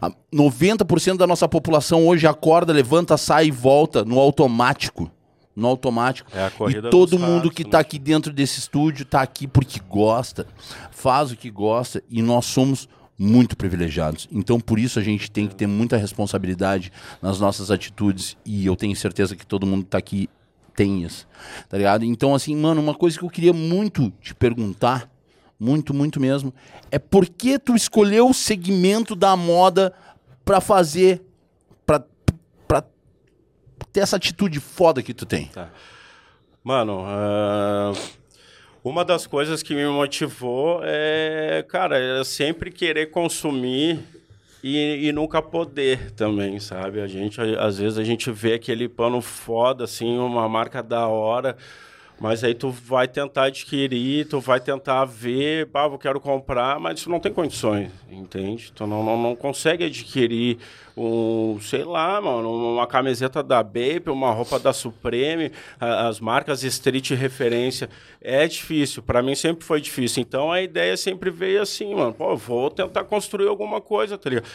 A- 90% da nossa população hoje acorda, levanta, sai e volta no automático. No automático. É e todo mundo ratos, que né? tá aqui dentro desse estúdio tá aqui porque gosta, faz o que gosta e nós somos muito privilegiados. Então, por isso a gente tem que ter muita responsabilidade nas nossas atitudes e eu tenho certeza que todo mundo que tá aqui tem isso, tá ligado? Então, assim, mano, uma coisa que eu queria muito te perguntar, muito, muito mesmo, é por que tu escolheu o segmento da moda pra fazer, pra, pra ter essa atitude foda que tu tem? Mano, ah, uma das coisas que me motivou é, cara, é sempre querer consumir e, e nunca poder também, sabe? A gente, às vezes, a gente vê aquele pano foda, assim, uma marca da hora, mas aí tu vai tentar adquirir, tu vai tentar ver, pá, eu quero comprar, mas tu não tem condições, entende? Tu não, não, não consegue adquirir um, sei lá, mano, uma camiseta da Bape, uma roupa da Supreme, as marcas street referência. É difícil, para mim sempre foi difícil. Então a ideia sempre veio assim, mano, pô, vou tentar construir alguma coisa, tá ligado?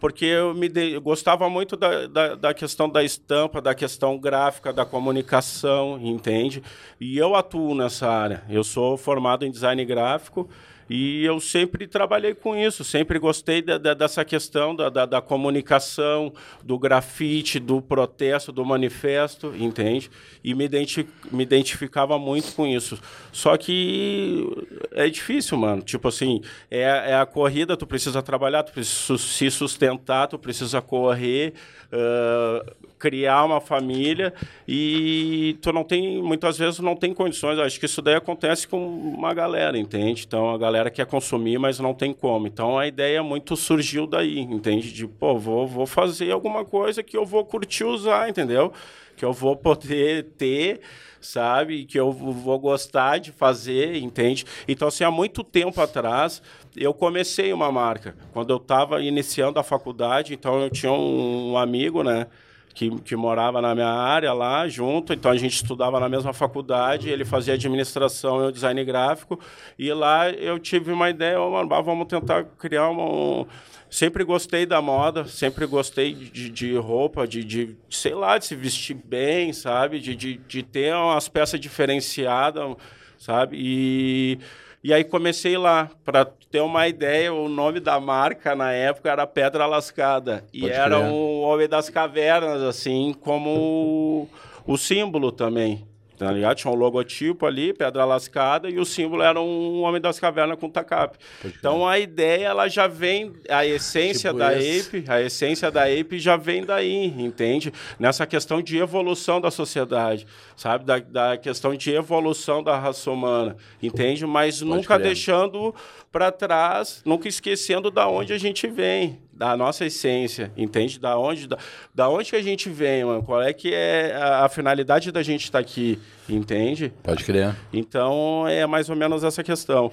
Porque eu, me de- eu gostava muito da, da, da questão da estampa, da questão gráfica, da comunicação, entende? E eu atuo nessa área. Eu sou formado em design gráfico e eu sempre trabalhei com isso, sempre gostei dessa questão da, da, da comunicação, do grafite, do protesto, do manifesto, entende? E me, identi me identificava muito com isso. Só que é difícil, mano. Tipo assim, é, é a corrida, tu precisa trabalhar, tu precisa se sustentar, tu precisa correr, ah, criar uma família e tu não tem, muitas vezes não tem condições. Acho que isso daí acontece com uma galera, entende? Então a galera quer consumir, mas não tem como. Então a ideia muito surgiu daí, entende? De, pô, vou, vou fazer alguma coisa que eu vou curtir usar, entendeu? Que eu vou poder ter, sabe? Que eu vou gostar de fazer, entende? Então, assim, há muito tempo atrás, eu comecei uma marca. Quando eu estava iniciando a faculdade, então eu tinha um amigo, né? Que, que morava na minha área lá junto, então a gente estudava na mesma faculdade, ele fazia administração e design gráfico, e lá eu tive uma ideia, oh, mano, vamos tentar criar uma... Um... Sempre gostei da moda, sempre gostei de, de roupa, de, de, sei lá, de se vestir bem, sabe? De, de, de ter umas peças diferenciadas, sabe? E... E aí comecei lá, para ter uma ideia, o nome da marca na época era Pedra Lascada. E Pode era crer. um Homem das Cavernas, assim, como o, o símbolo também. Tá ligado? Tinha um logotipo ali, Pedra Lascada, e o símbolo era um Homem das Cavernas com tacape. Então a ideia, ela já vem, a essência Tipo da esse. Ape, a essência da Ape já vem daí, entende? Nessa questão de evolução da sociedade, sabe? Da, da questão de evolução da raça humana, entende? Mas nunca crer. deixando para trás, nunca esquecendo da onde a gente vem, da nossa essência, entende? Da onde, da, da onde que a gente vem, mano? Qual é que é a, a finalidade da gente estar aqui, entende? Pode crer. Então é mais ou menos essa questão.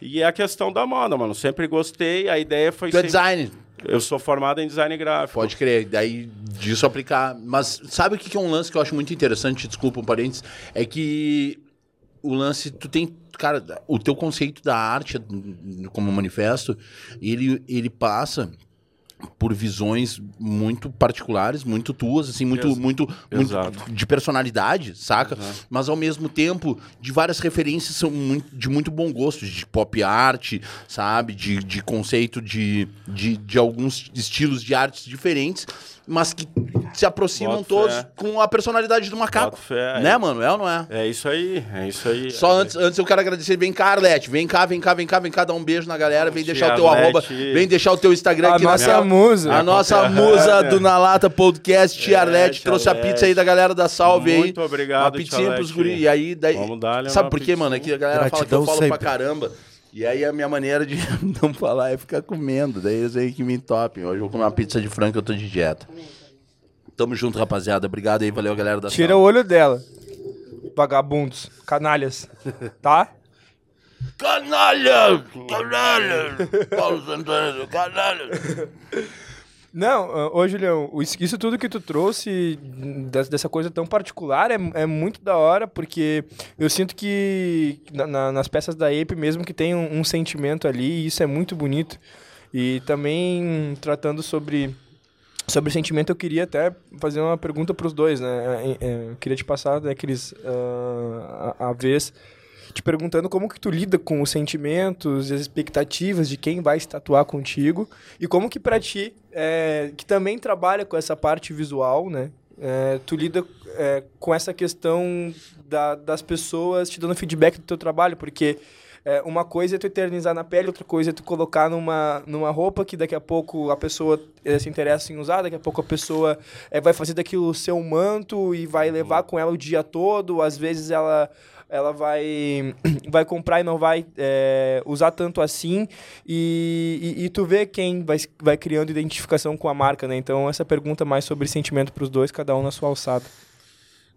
E é a questão da moda, mano. Sempre gostei, a ideia foi Tu é design, Eu sou formado em design gráfico. pode crer. Daí disso aplicar. Mas sabe o que que é um lance que eu acho muito interessante? Desculpa um parênteses. É que o lance, tu tem. Cara, o teu conceito da arte como manifesto, ele, ele passa por visões muito particulares, muito tuas, assim, muito, Ex- muito, muito de personalidade, saca? Mas ao mesmo tempo, de várias referências são muito, de muito bom gosto, de pop art, sabe? De, de conceito de, de, de alguns estilos de artes diferentes, mas que se aproximam Boto todos fé. com a personalidade do macaco. Boto fé, né, é. mano? É ou não é? É isso aí, é isso aí. Só É, antes, antes eu quero agradecer. Vem cá, Arlete. Vem cá, vem cá, vem cá, vem cá, dar um beijo na galera. Vem Tia deixar o teu Arlete. arroba. Vem deixar o teu Instagram A aqui nossa na musa. A nossa musa do Na Lata Podcast, Tia É, Arlete, trouxe a Arlete. pizza aí da galera da Salve aí. Muito obrigado, Uma pizzinha pros guri. E aí, daí. Vamos dar-lhe Sabe por quê, mano? pizzinha. Aqui a galera fala que eu Gratidão falo pra sempre. caramba. E aí a minha maneira de não falar é ficar comendo. Daí eles aí que me entopem. Hoje eu vou comer uma pizza de frango, eu tô de dieta. Tamo junto, rapaziada. Obrigado aí, valeu, galera da Tira o Salve. olho dela. Vagabundos, canalhas. Tá? Canalha! Canalha! Paulo Santana, canalha! Não, ô Julião, isso tudo que tu trouxe des- dessa coisa tão particular é, é muito da hora, porque eu sinto que na- na- nas peças da Ape mesmo que tem um, um sentimento ali, e isso é muito bonito. E também tratando sobre, sobre sentimento, eu queria até fazer uma pergunta para os dois, né? É, é, Eu queria te passar, né, Cris, ah, a, a vez te perguntando como que tu lida com os sentimentos e as expectativas de quem vai se tatuar contigo e como que pra ti, é, que também trabalha com essa parte visual, né? é, tu lida é, com essa questão da- das pessoas te dando feedback do teu trabalho, porque é, uma coisa é tu eternizar na pele, outra coisa é tu colocar numa, numa roupa que daqui a pouco a pessoa eh, se interessa em usar, daqui a pouco a pessoa eh, vai fazer daquilo o seu manto e vai levar com ela o dia todo, às vezes ela ela vai vai comprar e não vai eh, usar tanto assim e, e, e tu vê quem vai, vai criando identificação com a marca, né? Então essa pergunta mais sobre sentimento pros dois, cada um na sua alçada.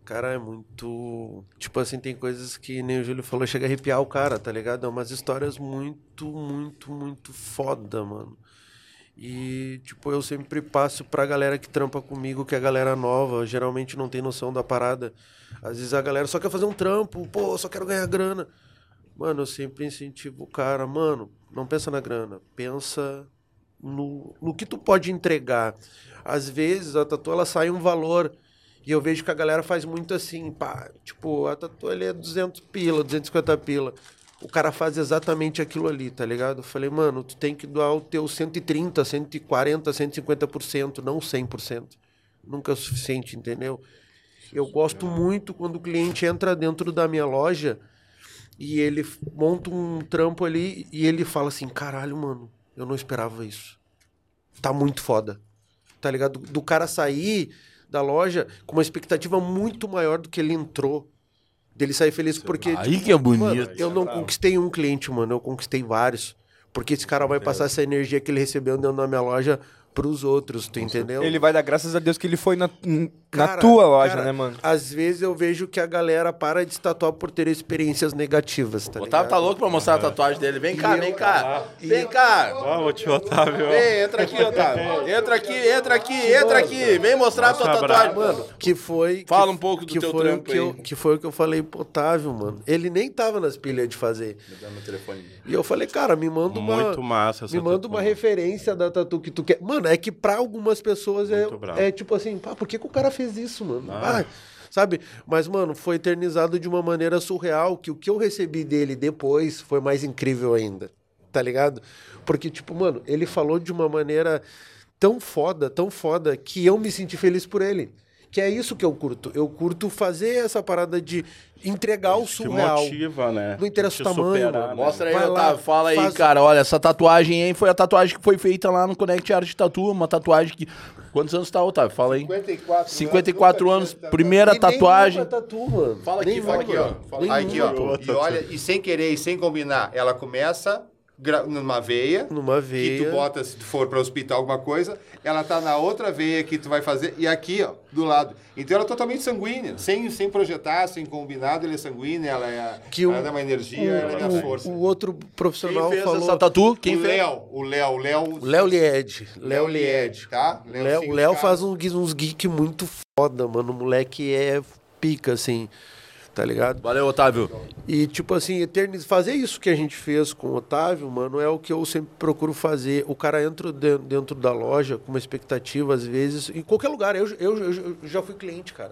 Cara, é muito. Tipo assim, tem coisas que nem o Júlio falou, chega a arrepiar o cara, tá ligado? É umas histórias muito, muito, muito foda, mano. E, tipo, eu sempre passo pra galera que trampa comigo, que é a galera nova, geralmente não tem noção da parada. Às vezes a galera só quer fazer um trampo, pô, só quero ganhar grana. Mano, eu sempre incentivo o cara, mano, não pensa na grana, pensa no, no que tu pode entregar. Às vezes a tatu ela sai um valor e eu vejo que a galera faz muito assim, pá, tipo, a tatu ali é 200 pila, 250 pila. O cara faz exatamente aquilo ali, tá ligado? Eu falei, mano, tu tem que doar o teu 130, 140, 150%, não 100%. Nunca é o suficiente, entendeu? Eu gosto muito quando o cliente entra dentro da minha loja e ele monta um trampo ali e ele fala assim: caralho, mano, eu não esperava isso. Tá muito foda. Tá ligado? Do cara sair da loja com uma expectativa muito maior do que ele entrou. Dele sair feliz porque. Aí que é bonito. Mano, eu não conquistei um cliente, mano, eu conquistei vários. Porque esse cara vai passar essa energia que ele recebeu dentro da minha loja pros outros, tu entendeu? Ele vai dar graças a Deus que ele foi na, na Cara, tua loja, cara, né, mano? Às vezes eu vejo que a galera para de se tatuar por ter experiências negativas, tá O ligado? Otávio tá louco pra mostrar a tatuagem dele. Vem cá, eu- vem cá. Vem cá. Vamos, tio Otávio. Vem, entra aqui, Otávio. Entra aqui, entra aqui, entra aqui. Vem mostrar a tua tatuagem. Mano, Que foi. Fala um pouco do que teu foi trampo que eu, que foi o que eu falei pro Otávio, mano. Ele nem tava nas pilhas de fazer. E eu falei, cara, me manda uma. Muito massa essa Me manda tatu. uma referência da tatu que tu quer. Mano, é que pra algumas pessoas é, é tipo assim, pá, por que, que o cara fez isso, mano? Ah. Ah, sabe? Mas, mano, foi eternizado de uma maneira surreal que o que eu recebi dele depois foi mais incrível ainda. Tá ligado? Porque, tipo, mano, ele falou de uma maneira tão foda, tão foda, que eu me senti feliz por ele. Que é isso que eu curto. Eu curto fazer essa parada de entregar o surreal. motiva, né? Não interessa Te o tamanho, superar, né? Mostra aí, Vai lá, Otávio. Fala aí, faz- cara. Olha, essa tatuagem aí foi a tatuagem que foi feita lá no Connect Art Tatu. Uma tatuagem que. Quantos anos tá, Otávio? Fala aí. 54, 54 anos, primeira E tatuagem. tatu, mano. Fala aqui, fala aqui, ó. Fala Aí aqui, ó. E olha, e sem querer e sem combinar, ela começa numa veia. Numa Que veia. tu bota, se tu for para o hospital alguma coisa, ela tá na outra veia que tu vai fazer, e aqui, ó, do lado. Então ela é totalmente sanguínea, sem, sem projetar, sem combinado, ela é sanguínea, ela é, Que ela o- dá uma energia, ela é minha força. O outro profissional Quem fez falou. essa tatu? Quem o fez? Léo, o Léo, o Léo... O Léo Lied. Léo Lied, tá? Léo- O Léo caras. faz gui- uns geek muito foda, mano. O moleque é pica, assim. Tá ligado? Valeu, Otávio. E, tipo assim, eterniz... fazer isso que a gente fez com o Otávio, mano, é o que eu sempre procuro fazer. O cara entra de- dentro da loja com uma expectativa, às vezes, em qualquer lugar. Eu, eu, eu- já fui cliente, cara.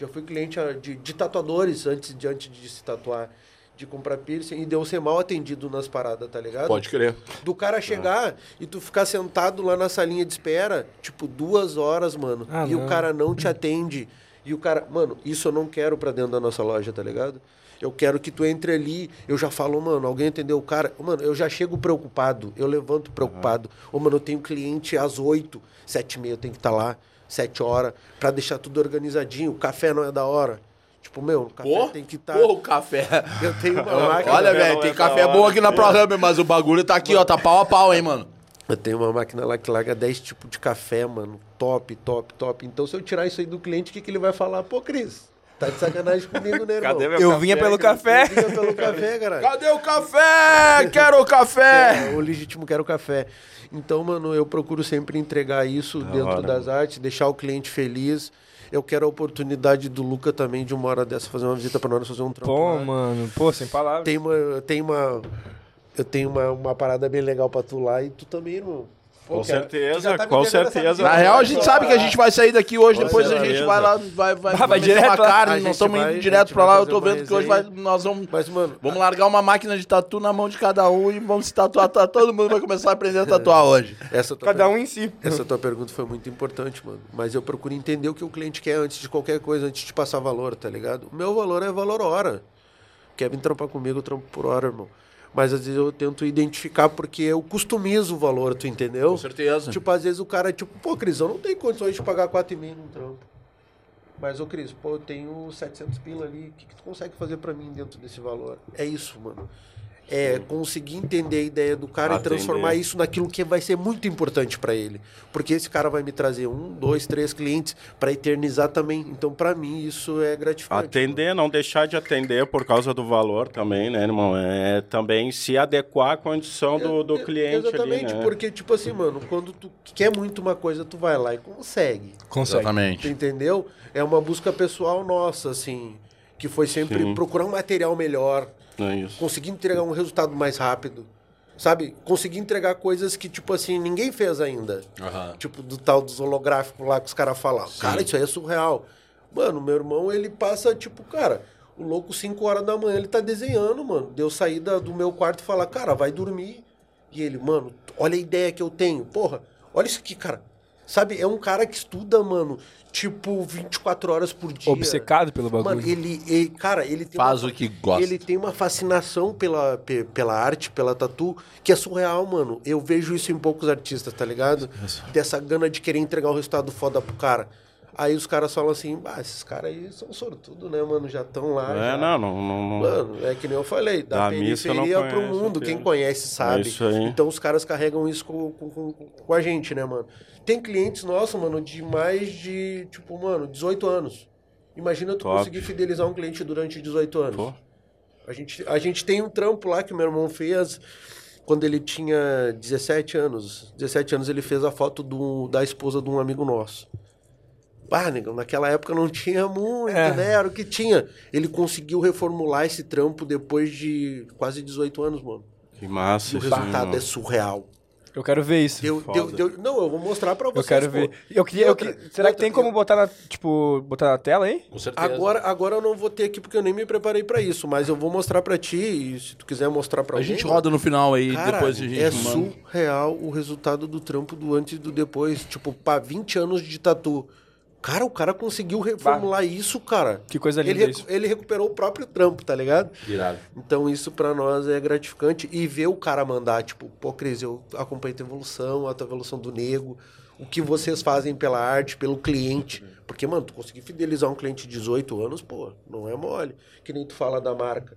Já fui cliente ah, de, de tatuadores antes de, antes de se tatuar, de comprar piercing, e deu ser mal atendido nas paradas, tá ligado? Pode crer. Do cara chegar e tu ficar sentado lá na salinha de espera, tipo, duas horas, mano. Ah, e não. o cara não te atende. E o cara, mano, isso eu não quero pra dentro da nossa loja, tá ligado? Eu quero que tu entre ali, eu já falo, mano, alguém entendeu o cara? Mano, eu já chego preocupado, eu levanto preocupado. Ô, mano, eu tenho cliente às oito, sete e meia, eu tenho que estar lá, sete horas, pra deixar tudo organizadinho. O café não é da hora. Tipo, meu, o café Pô, tem que estar. pô, o café. Eu tenho uma máquina. Olha, velho, tem é café bom aqui na ProHub, mas o bagulho tá aqui, ó. Tá pau a pau, hein, mano. Eu tenho uma máquina lá que larga 10 tipos de café, mano. Top, top, top. Então, se eu tirar isso aí do cliente, o que, que ele vai falar? Pô, Cris, Tá de sacanagem comigo, né, irmão? Cadê meu Eu café? vinha pelo Eu café. vinha pelo café, cara. Cadê o café? Quero o café! É, o legítimo quero café. Então, mano, eu procuro sempre entregar isso dentro hora. das artes, deixar o cliente feliz. Eu quero a oportunidade do Luca também de uma hora dessa fazer uma visita pra nós fazer um trampo. Pô, lá. mano. Pô, sem palavras. Tem uma, tem uma, eu tenho uma, uma parada bem legal pra tu lá e tu também, irmão. Pô, Com cara, certeza, tá me com certeza. Na real, a gente sabe que a gente vai sair daqui hoje, Com depois a gente certeza. vai lá, vai, vai, Ah, vai direto uma lá. carne, nós estamos indo direto pra lá, eu tô vendo que hoje vai, nós vamos, Mas, mano, vamos largar uma máquina de tatu na mão de cada um e vamos se tatuar, tá- todo mundo vai começar a aprender a tatuar hoje. essa Cada um em si. Essa tua pergunta foi muito importante, mano. Mas eu procuro entender o que o cliente quer antes de qualquer coisa, antes de passar valor, tá ligado? O meu valor é valor hora. Quer vir trampar comigo, eu trampo por hora, irmão. Mas às vezes eu tento identificar porque eu customizo o valor, tu entendeu? Com certeza. Tipo, às vezes o cara, tipo, pô, Cris, eu não tenho condições de pagar 4,5 num trampo. Mas, ô Cris, pô, eu tenho 700 pila ali, o que, que tu consegue fazer pra mim dentro desse valor? É isso, mano. É conseguir entender a ideia do cara Atender. e transformar isso naquilo que vai ser muito importante pra ele. Porque esse cara vai me trazer um, dois, três clientes pra eternizar também. Então, pra mim, isso é gratificante. Atender, não deixar de atender por causa do valor também, né, irmão? É também se adequar à condição do, do E- cliente Exatamente, ali, né? porque, tipo assim, mano, quando tu quer muito uma coisa, tu vai lá e consegue. Consegue. Tu entendeu? É uma busca pessoal nossa, assim, que foi sempre Sim. procurar um material melhor, É conseguir entregar um resultado mais rápido, sabe? Conseguir entregar coisas que, tipo assim, ninguém fez ainda. Tipo, do tal dos holográficos lá que os caras falam. Cara, isso aí é surreal. Mano, meu irmão, ele passa, tipo, cara, o louco 5 horas da manhã, ele tá desenhando, mano. Deu sair da- do meu quarto e falar, cara, vai dormir. E ele, mano, olha a ideia que eu tenho. Porra, olha isso aqui, cara. Sabe, é um cara que estuda, mano, tipo, 24 horas por dia. Obcecado pelo bagulho. Mano, ele, ele- cara, ele tem Faz uma- o que gosta. Ele tem uma fascinação pela, pe- pela arte, pela tatu, que é surreal, mano. Eu vejo isso em poucos artistas, tá ligado? Dessa gana de querer entregar um resultado foda pro cara. Aí os caras falam assim, ah, esses caras aí são sortudo, né, mano? Já estão lá. É, já. não, não, não, não. Mano, é que nem eu falei, da, Da missa eu não periferia pro conheço, mundo, quem conhece sabe. É isso aí. Então os caras carregam isso com, com, com, com a gente, né, mano? Tem clientes nossos, mano, de mais de, tipo, mano, 18 anos. Imagina tu Top. conseguir fidelizar um cliente durante 18 anos. Pô. A gente, a gente tem um trampo lá que o meu irmão fez quando ele tinha 17 anos. 17 anos ele fez a foto do, da esposa de um amigo nosso. Ah, negão, naquela época não tinha muito, É. né? Era o que tinha. Ele conseguiu reformular esse trampo depois de quase 18 anos, mano. Que massa E o isso aí, resultado é surreal. Eu quero ver isso. Deu, deu, deu- não, eu vou mostrar pra vocês. eu quero pô. ver. Eu queria, eu outra- queria- será que outra- tem como botar na, tipo, botar na tela aí? Com certeza. Agora, agora eu não vou ter aqui porque eu nem me preparei pra isso, mas eu vou mostrar pra ti e se tu quiser mostrar pra a alguém... gente roda no final aí, Cara, depois a gente é manda. surreal o resultado do trampo do antes e do depois. Tipo, pá, 20 anos de tatu. Cara, o cara conseguiu reformular isso, cara. Que coisa Ele, linda recu- isso. ele recuperou o próprio trampo, tá ligado? Irado. Então isso pra nós é gratificante. E ver o cara mandar, tipo, pô, Cris, eu acompanhei tua evolução, a tua evolução do nego, o que vocês fazem pela arte, pelo cliente. Porque, mano, tu conseguir fidelizar um cliente de 18 anos, pô, não é mole. Que nem tu fala da marca.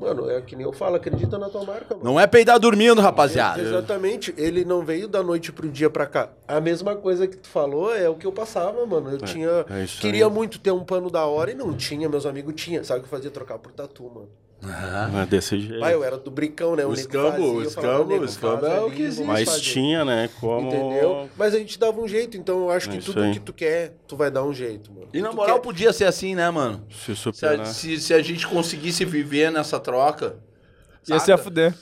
Mano, é que nem eu falo, acredita na tua marca, mano. Não é peidar dormindo, rapaziada. Exatamente. Ele não veio da noite pro dia pra cá. A mesma coisa que tu falou é o que eu passava, mano. Eu tinha. é queria aí. muito ter um pano da hora e não tinha. Meus amigos tinham. Sabe o que eu fazia? Trocar por tatu, mano. Não é desse jeito. Ah, eu era do bricão, né? O nego escambo, fazia, o escambo, o escambo é o que existe. Mas fazer. tinha, né? Como. Entendeu? Mas a gente dava um jeito, então eu acho que É tudo aí. que tu quer, tu vai dar um jeito, mano. E na moral quer- podia ser assim, né, mano? Se Se a, superar. se, se a gente conseguisse viver nessa troca. Ia se a fuder.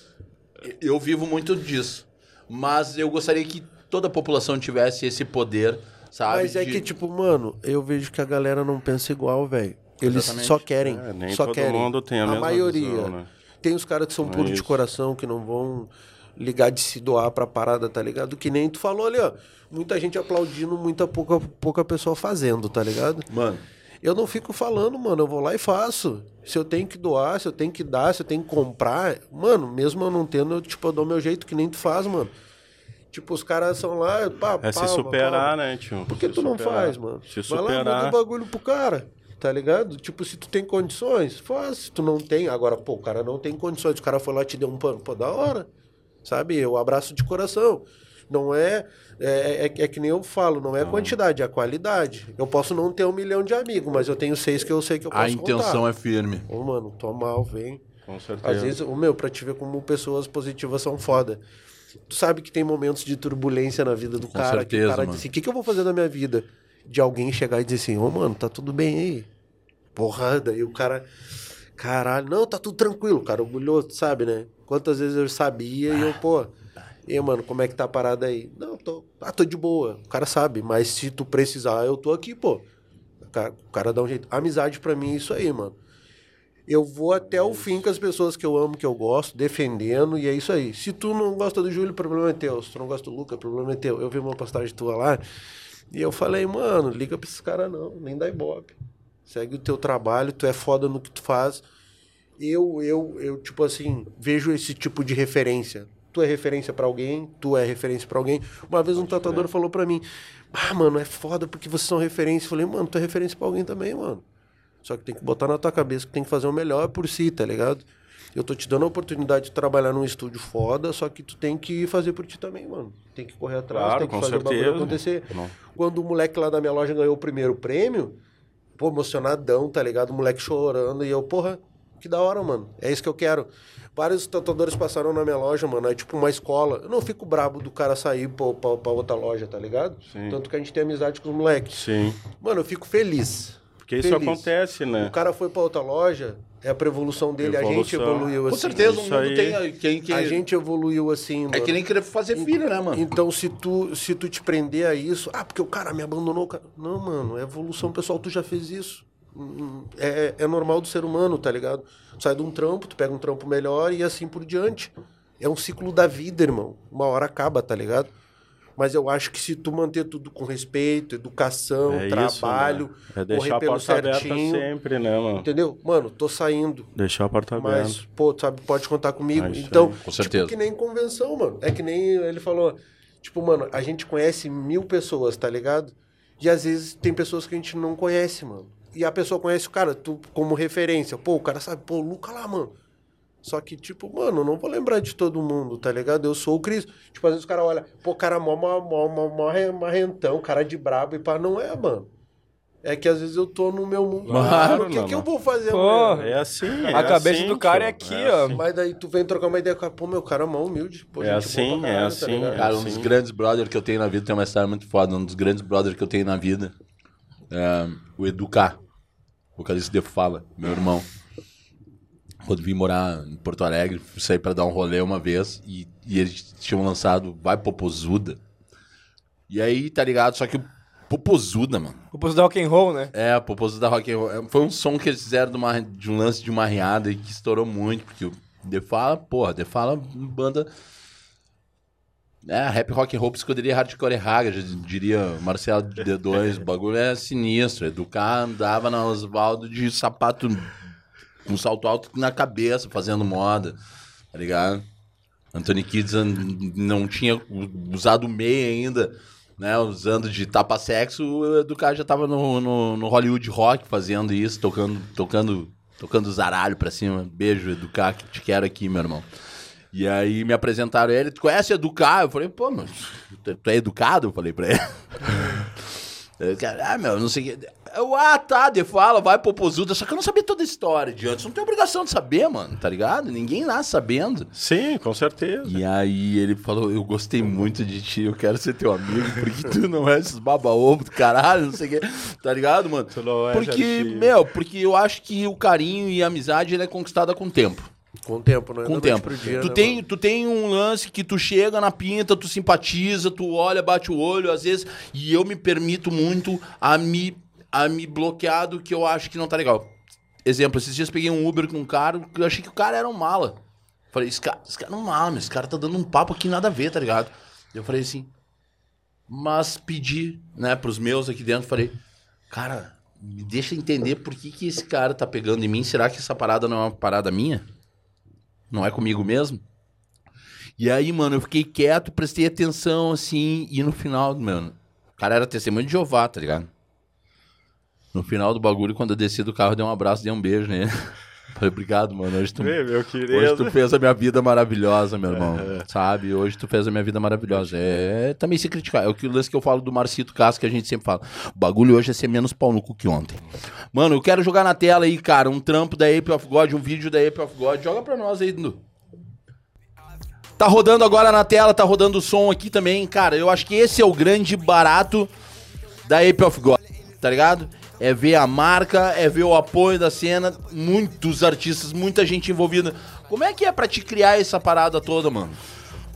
Eu vivo muito disso. Mas eu gostaria que toda a população tivesse esse poder, sabe? Mas é de- que, tipo, mano, eu vejo que a galera não pensa igual, velho. Eles Exatamente. só querem. É, nem só todo querem. mundo tem a mesma maioria. visão, né? Tem os caras que são É puros de coração, que não vão ligar de se doar pra parada, tá ligado? Que nem tu falou ali, ó. Muita gente aplaudindo, muita pouca, pouca pessoa fazendo, tá ligado? Mano, Eu não fico falando, mano, eu vou lá e faço. Se eu tenho que doar, se eu tenho que dar, se eu tenho que comprar, mano, mesmo eu não tendo, eu, tipo, eu dou meu jeito que nem tu faz, mano. Tipo, os caras são lá, pá, É se superar, palma. né, tio? Por que Se tu não superar. faz, mano? Se Vai lá, manda o superar. bagulho pro cara, tá ligado? Tipo, se tu tem condições, faz. Se tu não tem, agora, pô, o cara não tem condições, o cara foi lá e te deu um pano, pô, da hora. Sabe? Eu abraço de coração. Não é, é, é, é que nem eu falo, não é a quantidade, é a qualidade. Eu posso não ter um milhão de amigos, mas eu tenho seis que eu sei que eu posso A intenção contar. é firme. Ô, mano, tô mal, vem. Com certeza. Às vezes, o meu, pra te ver como pessoas positivas são foda. Tu sabe que tem momentos de turbulência na vida do Com cara. que certeza, o cara mano. diz assim, o que, que eu vou fazer na minha vida? De alguém chegar e dizer assim, ô mano, tá tudo bem aí. Porra, daí o cara, caralho, não, tá tudo tranquilo, cara, orgulhoso, sabe, né? Quantas vezes eu sabia e eu, pô, e aí, mano, como é que tá a parada aí? Não, tô, ah, tô de boa, o cara sabe, mas se tu precisar, eu tô aqui, pô. O cara, o cara dá um jeito. Amizade pra mim é isso aí, mano. Eu vou até o fim com as pessoas que eu amo, que eu gosto, defendendo, e é isso aí. Se tu não gosta do Júlio, problema é teu. Se tu não gosta do Luca, problema é teu. Eu vi uma postagem tua lá, e eu falei, mano, liga pra esses caras não, nem dá ibope. Segue o teu trabalho, tu é foda no que tu faz. Eu, eu, eu, tipo assim, vejo esse tipo de referência. Tu é referência pra alguém, tu é referência pra alguém. Uma vez um tatuador falou pra mim, ah, mano, é foda porque vocês são referência. Eu falei, mano, tu é referência pra alguém também, mano. Só que tem que botar na tua cabeça que tem que fazer o melhor por si, tá ligado? Eu tô te dando a oportunidade de trabalhar num estúdio foda, só que tu tem que fazer por ti também, mano. Tem que correr atrás, Claro, tem que fazer o bagulho certeza. acontecer. Não. Quando o moleque lá da minha loja ganhou o primeiro prêmio, pô, emocionadão, tá ligado? O moleque chorando e eu, porra, que da hora, mano. É isso que eu quero. Vários tatuadores passaram na minha loja, mano. É tipo uma escola. Eu não fico brabo do cara sair pra, pra, pra outra loja, tá ligado? Sim. Tanto que a gente tem amizade com os moleques. Sim. Mano, eu fico feliz. Porque isso Feliz. acontece, né? O cara foi pra outra loja, é a evolução dele. A gente Evolução. evoluiu Com assim. certeza o isso mundo aí. tem a- quem, quem A gente evoluiu assim, mano. É que nem querer fazer filho, né, mano? Então, se tu, se tu te prender a isso, ah, porque o cara me abandonou. Cara. Não, mano, é evolução pessoal, tu já fez isso. É, é normal do ser humano, tá ligado? Tu sai de um trampo, tu pega um trampo melhor e assim por diante. É um ciclo da vida, irmão. Uma hora acaba, tá ligado? Mas eu acho que se tu manter tudo com respeito, educação, É isso, trabalho, né? É correr deixar a pelo certinho. sempre, né, mano? Entendeu? Mano, tô saindo. Deixar a porta aberta. Mas, pô, tu sabe, pode contar comigo. É isso então. Com certeza. tipo que nem convenção, mano. É que nem ele falou. Tipo, mano, a gente conhece mil pessoas, tá ligado? E às vezes tem pessoas que a gente não conhece, mano. E a pessoa conhece o cara, tu como referência. Pô, o cara sabe, pô, o Luca lá, mano. Só que, tipo, mano, eu não vou lembrar de todo mundo, tá ligado? Eu sou o Cris. Tipo, às vezes o cara olha, pô, cara mó, mó, mó, mó, mó re- marrentão, cara de brabo e pá. Não é, mano. É que às vezes eu tô no meu mundo. Claro, o que, que eu vou fazer Pô, amanhã? É assim, é A cabeça assim, do cara é aqui, ó. assim. Mas daí tu vem trocar uma ideia com a pô, meu cara é mó humilde. Pô, É assim, é caralho, tá assim, ligado? é Cara, um dos Sim. grandes brothers que eu tenho na vida tem uma história muito foda. Um dos grandes brothers que eu tenho na vida é o Educar, vocalista de Fala, meu irmão. Quando vim morar em Porto Alegre, sair pra dar um rolê uma vez e, e eles tinham lançado Vai Popozuda. E aí, tá ligado? Só que o Popozuda, mano. O posto da rock and roll, né? É, Popozuda Rock and Roll. É, Foi um som que eles fizeram de, uma- de um lance de uma riada e que estourou muito, porque o The Fala, porra, The Fala, banda... É, rap rock and roll, psicodelia hardcore raga, já diria Marcelo de D2, o bagulho é sinistro. Educar andava na Osvaldo de sapato, com salto alto na cabeça, fazendo moda, tá ligado? Anthony Kids não tinha usado meia ainda, né? Usando de tapa-sexo, o Educar já tava no, no, no Hollywood Rock fazendo isso, tocando, tocando, tocando zaralho pra cima. Beijo, Educar, que te quero aqui, meu irmão. E aí me apresentaram ele, tu conhece Educar? Eu falei, pô, mas tu tu é educado? Eu falei pra ele. Ah, meu, não sei o que. Eu, ah, tá, de fala, vai pro Pozuda. Só que eu não sabia toda a história de antes. Não tem obrigação de saber, mano, tá ligado? Ninguém nasce sabendo. Sim, com certeza. E aí ele falou, eu gostei muito de ti, eu quero ser teu amigo, porque tu não é esses baba-ovo do caralho, não sei o que, tá ligado, mano? Tu não é Porque, meu, porque eu acho que o carinho e a amizade, é conquistada com o tempo. Com o tempo, não é Com o tempo. dia, tu, né, tem, mano? tu tem um lance que tu chega na pinta, tu simpatiza, tu olha, bate o olho, às vezes, e eu me permito muito a me, a me bloquear do que eu acho que não tá legal. Exemplo, esses dias peguei um Uber com um cara, que eu achei que o cara era um mala. Falei, esse cara, esse cara não é um mala, mas esse cara tá dando um papo aqui nada a ver, tá ligado? Eu falei assim, mas pedi, né, pros meus aqui dentro, falei, cara, me deixa entender por que, que esse cara tá pegando em mim, será que essa parada não é uma parada minha? Não é comigo mesmo? E aí, mano, eu fiquei quieto, prestei atenção, assim, e no final, mano, o cara era testemunho de Jeová, tá ligado? No final do bagulho, quando eu desci do carro, dei um abraço, dei um beijo nele. Falei, obrigado, mano. Hoje tu, Ei, hoje tu fez a minha vida maravilhosa, meu irmão. Sabe? Hoje tu fez a minha vida maravilhosa. É também se criticar. É o que o lance que eu falo do Marcito Castro, que a gente sempre fala. O bagulho hoje é ser menos pau no cu que ontem. Mano, eu quero jogar na tela aí, cara, um trampo da Ape of God, um vídeo da Ape of God. Joga pra nós aí, Dudu. Tá rodando agora na tela, tá rodando o som aqui também. Cara, eu acho que esse é o grande barato da Ape of God, tá ligado? É ver a marca, é ver o apoio da cena, muitos artistas, muita gente envolvida. Como é que é pra te criar essa parada toda, mano?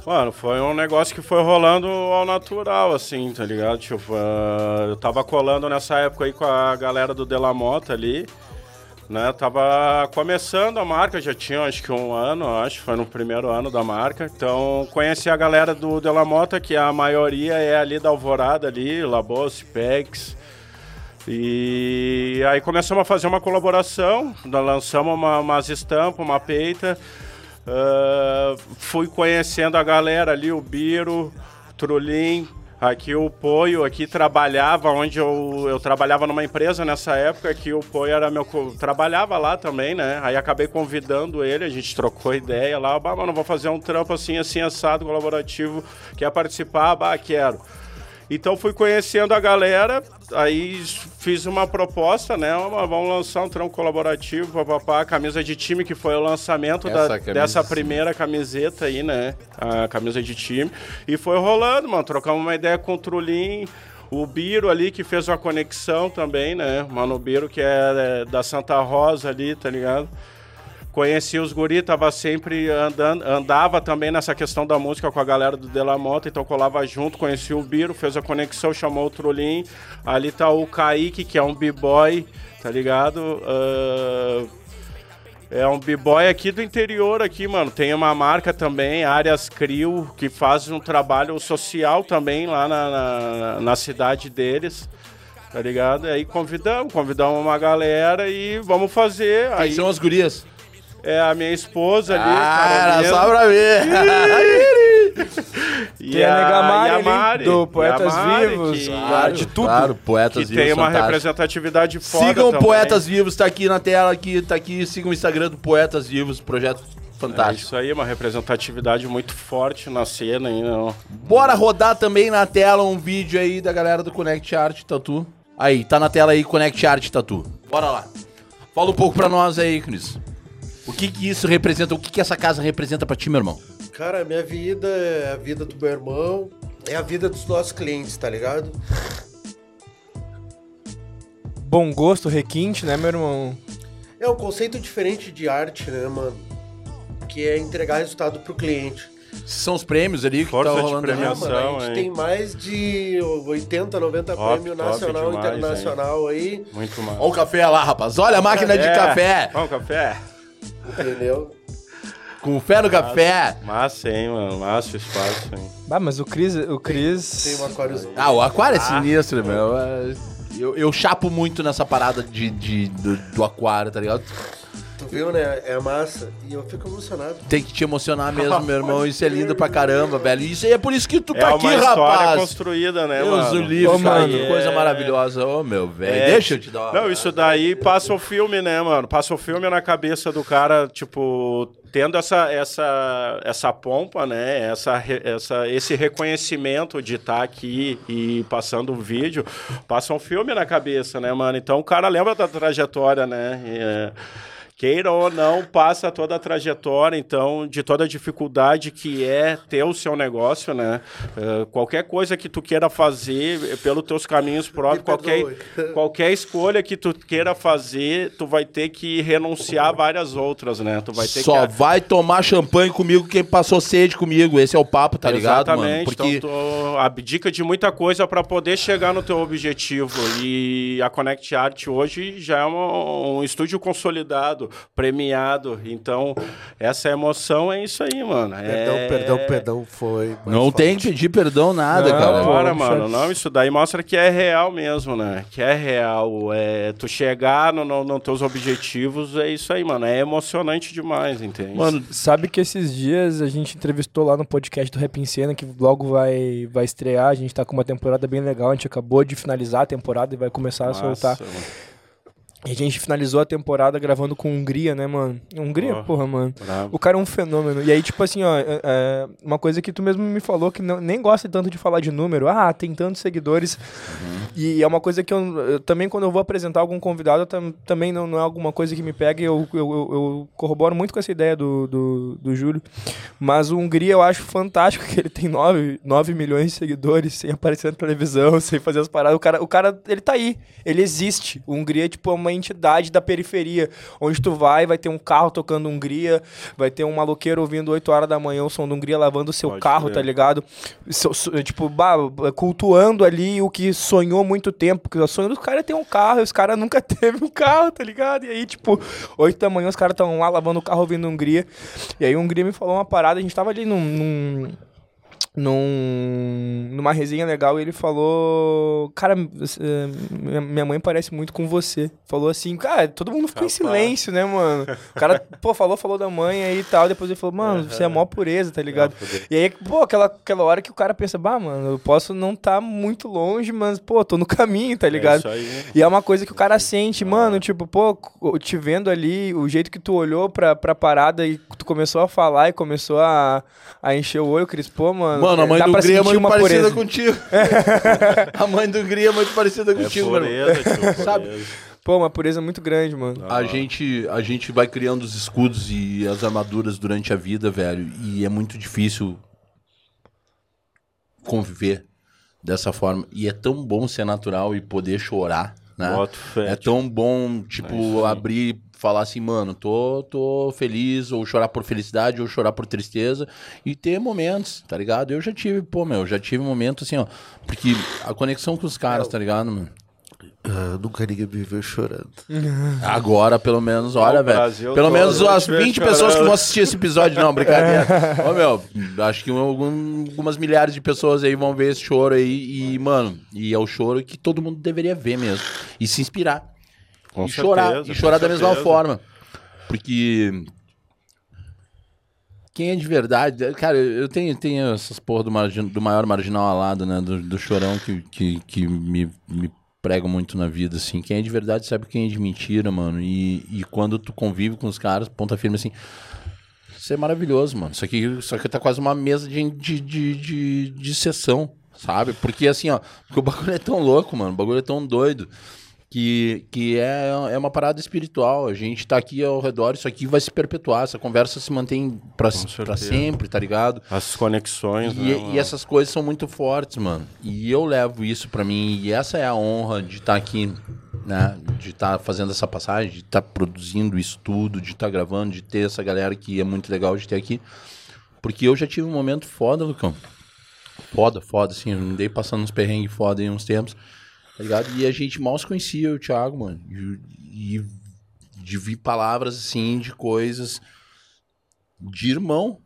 Mano, foi um negócio que foi rolando ao natural, assim, tá ligado? Tipo, ah, eu tava colando nessa época aí com a galera do Delamota ali, né? Tava começando a marca, já tinha acho que um ano, acho, foi no primeiro ano da marca. Então, conheci a galera do Delamota, que a maioria é ali da Alvorada ali, Labos, Pex. E aí começamos a fazer uma colaboração, lançamos uma, umas estampas, uma peita. Ah, fui conhecendo a galera ali, o Biro, Trulim, aqui o Poio, aqui trabalhava onde eu, eu trabalhava numa empresa nessa época, que o Poio era meu. trabalhava lá também, né? Aí acabei convidando ele, a gente trocou ideia lá, bah, mano, vou fazer um trampo assim, assim, assado, colaborativo, quer participar? Bah, quero. Então fui conhecendo a galera, aí fiz uma proposta, né? uma- vamos lançar um trampo colaborativo, papapá, camisa de time, que foi o lançamento da- dessa primeira camiseta aí, né? A camisa de time. E foi rolando, mano. Trocamos uma ideia com o Trulim. O Biro ali, que fez uma conexão também, né? Mano Biro, que é, é, da Santa Rosa ali, tá ligado? Conheci os guri, tava sempre andando, andava também nessa questão da música com a galera do Delamota, então colava junto, conheci o Biro, fez a conexão, chamou o Trulim. Ali tá o Kaique, que é um b-boy, tá ligado? Ah, é um b-boy aqui do interior aqui, mano. Tem uma marca também, Áreas Crio, que faz um trabalho social também lá na, na, na cidade deles. Tá ligado? Aí convidamos, convidamos uma galera e vamos fazer. Quem Aí são as gurias? É a minha esposa ali, Ah, era só pra ver. e Tem a Nega Mari e a Mari, do a Poetas Mari, Vivos, que, claro, de tudo. Claro, poetas que vivos. tem uma fantástico. representatividade foda Sigam também. Poetas Vivos, tá aqui na tela, aqui, tá aqui. Sigam o Instagram do Poetas Vivos, projeto É fantástico. isso aí, uma representatividade muito forte na cena aí, não. Bora rodar também na tela um vídeo aí da galera do Connect Art Tatu. Aí, tá na tela aí, Connect Art Tatu. Bora lá. Fala um pouco pra nós aí, Cris. O que que isso representa, o que que essa casa representa pra ti, meu irmão? Cara, a minha vida é a vida do meu irmão, é a vida dos nossos clientes, tá ligado? Bom gosto, requinte, né, meu irmão? É um conceito diferente de arte, né, mano? Que é entregar resultado pro cliente. São os prêmios ali que Força tá de rolando ali. Ah, premiação. mano, a gente hein? tem mais de 80, 90 Top, prêmios top nacional e internacional aí, Muito mal. Olha o café lá, rapaz. Olha a máquina de É. café. Vamos, café? Entendeu? Com fé no café. Massa, hein, mano. Massa o espaço, hein. Ah, mas o Cris, o Cris... Tem um aquário. Ah, o aquário é sinistro, meu. Eu, eu chapo muito nessa parada de, de- do, do aquário, tá ligado? Tu viu, né? É massa. E eu fico emocionado. Tem que te emocionar mesmo, meu irmão. Isso é lindo pra caramba, velho. Isso aí é por isso que tu É tá uma aqui, história rapaz. construída, né, Deus mano? cara, mano. que coisa É. maravilhosa. Ô, meu velho. É, Deixa eu te dar uma... Não, isso daí passa o filme, né, mano? Passa o filme na cabeça do cara, tipo, tendo essa, essa, essa pompa, né? Essa, essa, esse reconhecimento de estar aqui e passando o vídeo, passa um filme na cabeça, né, mano? Então o cara lembra da trajetória, né? E, é, Queira ou não, passa toda a trajetória, então, de toda a dificuldade que é ter o seu negócio, né? Eh, qualquer coisa que tu queira fazer eh, pelos teus caminhos próprios, qualquer, qualquer escolha que tu queira fazer, tu vai ter que renunciar a várias outras, né? Tu vai ter Só que... vai tomar champanhe comigo quem passou sede comigo. Esse é o papo, tá ligado, mano? Exatamente, Porque então tu abdica de muita coisa para poder chegar no teu objetivo. E a Connect Art hoje já é um, um estúdio consolidado, premiado. Então, essa emoção é isso aí, mano. Perdão, é... perdão, perdão, foi. não tem forte. que pedir perdão nada, Não, cara. mano, não, isso daí mostra que é real mesmo, né? Que é real. É, tu chegar nos no, no teus objetivos, é isso aí, mano. É emocionante demais, entende? Mano, sabe que esses dias a gente entrevistou lá no podcast do Rap em Cena, que logo vai, vai estrear. A gente tá com uma temporada bem legal. A gente acabou de finalizar a temporada e vai começar a Massa, soltar. mano. E a gente finalizou a temporada gravando com Hungria, né, mano? Hungria, Ó. porra, mano. Bravo. O cara é um fenômeno. E aí, tipo assim, ó, é- é uma coisa que tu mesmo me falou que não- nem gosta tanto de falar de número. Ah, tem tantos seguidores. E é uma coisa que eu, eu também, quando eu vou apresentar algum convidado, tam- também não, não é alguma coisa que me pega. e Eu, eu, eu, eu corroboro muito com essa ideia do, do, do Júlio. Mas o Hungria eu acho fantástico que ele tem 9, 9 milhões de seguidores sem aparecer na televisão, sem fazer as paradas. O cara, o cara, ele tá aí. Ele existe. O Hungria, tipo, é uma entidade da periferia. Onde tu vai, vai ter um carro tocando Hungria, vai ter um maloqueiro ouvindo 8 horas da manhã o som do Hungria lavando o seu Pode carro, crer. tá ligado? So- so- tipo, bah, cultuando ali o que sonhou muito tempo. Porque o sonho dos caras é ter um carro, e os caras nunca teve um carro, tá ligado? E aí, tipo, 8 da manhã os caras estão lá lavando o carro ouvindo Hungria. E aí o Hungria me falou uma parada, a gente tava ali num. num num, numa resenha legal ele falou, cara, você- minha, mãe parece muito com você. Falou assim, cara, todo mundo ficou em silêncio, né, mano? O cara, pô, falou, falou da mãe aí e tal, depois ele falou, mano, você é mó pureza, tá ligado? E aí, pô, aquela, aquela hora que o cara pensa, bah, mano, eu posso não estar muito longe, mas, pô, tô no caminho, tá ligado? É isso aí. E é uma coisa que o cara sente, mano, tipo, pô, te vendo ali, o jeito que tu olhou pra, pra parada e tu começou a falar e começou a, a encher o olho, Cris, pô, mano. Mano, a mãe do Gria é muito uma parecida pureza. contigo. a mãe do Gria é muito parecida É contigo, irmão. pureza, tio, Sabe? Pô, uma pureza muito grande, mano. A gente, a gente vai criando os escudos e as armaduras durante a vida, velho. E é muito difícil conviver dessa forma. E é tão bom ser natural e poder chorar, né? Fé, É tão bom, tipo, abrir, falar assim, mano, tô, tô feliz, ou chorar por felicidade, ou chorar por tristeza, e ter momentos, tá ligado? Eu já tive, pô, meu, já tive momentos assim, ó, porque a conexão com os caras, tá ligado, mano? Ah, nunca ninguém me viu chorando. Agora, pelo menos, olha, velho. Pelo todo menos as te ver 20 pessoas que chorando. vão assistir esse episódio, não, brincadeira. Ô, meu, acho que algum- algumas milhares de pessoas aí vão ver esse choro aí. E, mano, e é o choro que todo mundo deveria ver mesmo. E se inspirar. Com e chorar. certeza, E chorar da mesma forma. Porque. Quem é de verdade. Cara, eu tenho, tenho essas porra do, margin- do maior marginal alado, né? Do, do chorão que, que, que me, me pregam muito na vida, assim. Quem é de verdade sabe quem é de mentira, mano. E, e quando tu convive com os caras, ponta firme assim. Isso é maravilhoso, mano. Isso aqui, isso aqui tá quase uma mesa de, de, de, de, de sessão, sabe? Porque assim, ó, porque o bagulho é tão louco, mano. O bagulho é tão doido que, que é, é uma parada espiritual. A gente tá aqui ao redor, isso aqui vai se perpetuar. Essa conversa se mantém pra sempre, tá ligado? As conexões, E, né, e essas coisas são muito fortes, mano. E eu levo isso pra mim. E essa é a honra de estar aqui, né? De estar fazendo essa passagem, de estar produzindo isso tudo, de estar gravando, de ter essa galera que é muito legal de ter aqui. Porque eu já tive um momento foda, Lucão. Foda, foda, assim. Eu andei passando uns perrengues foda em uns tempos. Tá ligado? E a gente mal se conhecia, o Thiago, mano. E, e de vir palavras, assim, de coisas de irmão,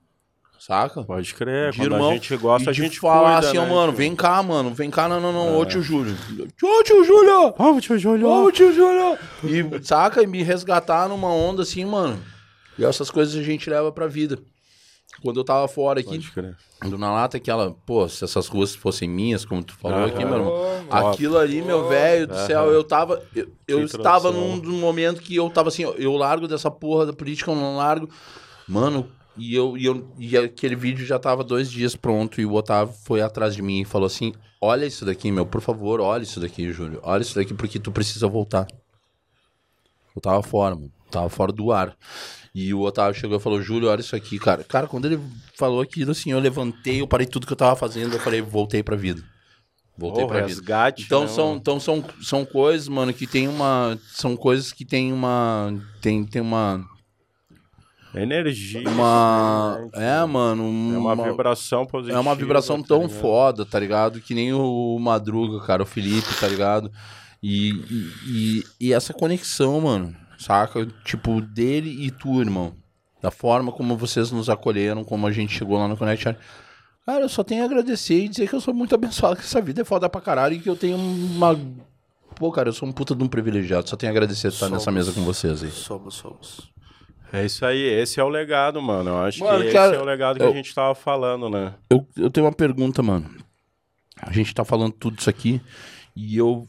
saca? Pode crer, de quando irmão, a gente gosta, a gente falar cuida, assim, né, mano, tio? vem cá, mano, vem cá, não, não, não, ô tio Júlio. Ô tio Júlio! Ó, tio Júlio. Ô tio Júlio! E, saca, e me resgatar numa onda assim, mano. E essas coisas a gente leva pra vida. Quando eu tava fora aqui, do Na Lata, aquela, pô, se essas ruas fossem minhas, como tu falou aqui, meu irmão. Aquilo ali, meu velho do céu, eu tava. Eu, eu estava num, num momento que eu tava assim, eu largo dessa porra da política, eu não largo. Mano, e eu, e eu e aquele vídeo já tava dois dias pronto, e o Otávio foi atrás de mim e falou assim: olha isso daqui, meu, por favor, olha isso daqui, Júlio. Olha isso daqui, porque tu precisa voltar. Eu tava fora, mano. Tava fora do ar. E o Otávio chegou e falou, Júlio, olha isso aqui, cara. Cara, quando ele falou aquilo, assim, eu levantei, eu parei tudo que eu tava fazendo, eu falei, voltei pra vida. Voltei Ô, pra vida. resgate, Então, né, são, então são, são coisas, mano, que tem uma. São coisas que tem uma. Tem, tem uma. Energia. Uma. né? É, mano. É uma vibração positiva. É uma vibração tá tão ligado? foda, tá ligado? Que nem o Madruga, cara, o Felipe, tá ligado? E, e, e- e essa conexão, mano, saca? Tipo, dele e tu, irmão. Da forma como vocês nos acolheram, como a gente chegou lá no Connect. Art. Cara, eu só tenho a agradecer e dizer que eu sou muito abençoado, que essa vida é foda pra caralho e que eu tenho uma. Pô, cara, eu sou um puta de um privilegiado. Só tenho a agradecer de estar nessa mesa com vocês aí. Somos, somos. É isso aí, esse é o legado, mano. Eu acho Mano, que cara, esse é o legado que eu- a gente tava falando, né? Eu, eu tenho uma pergunta, mano. A gente tá falando tudo isso aqui e eu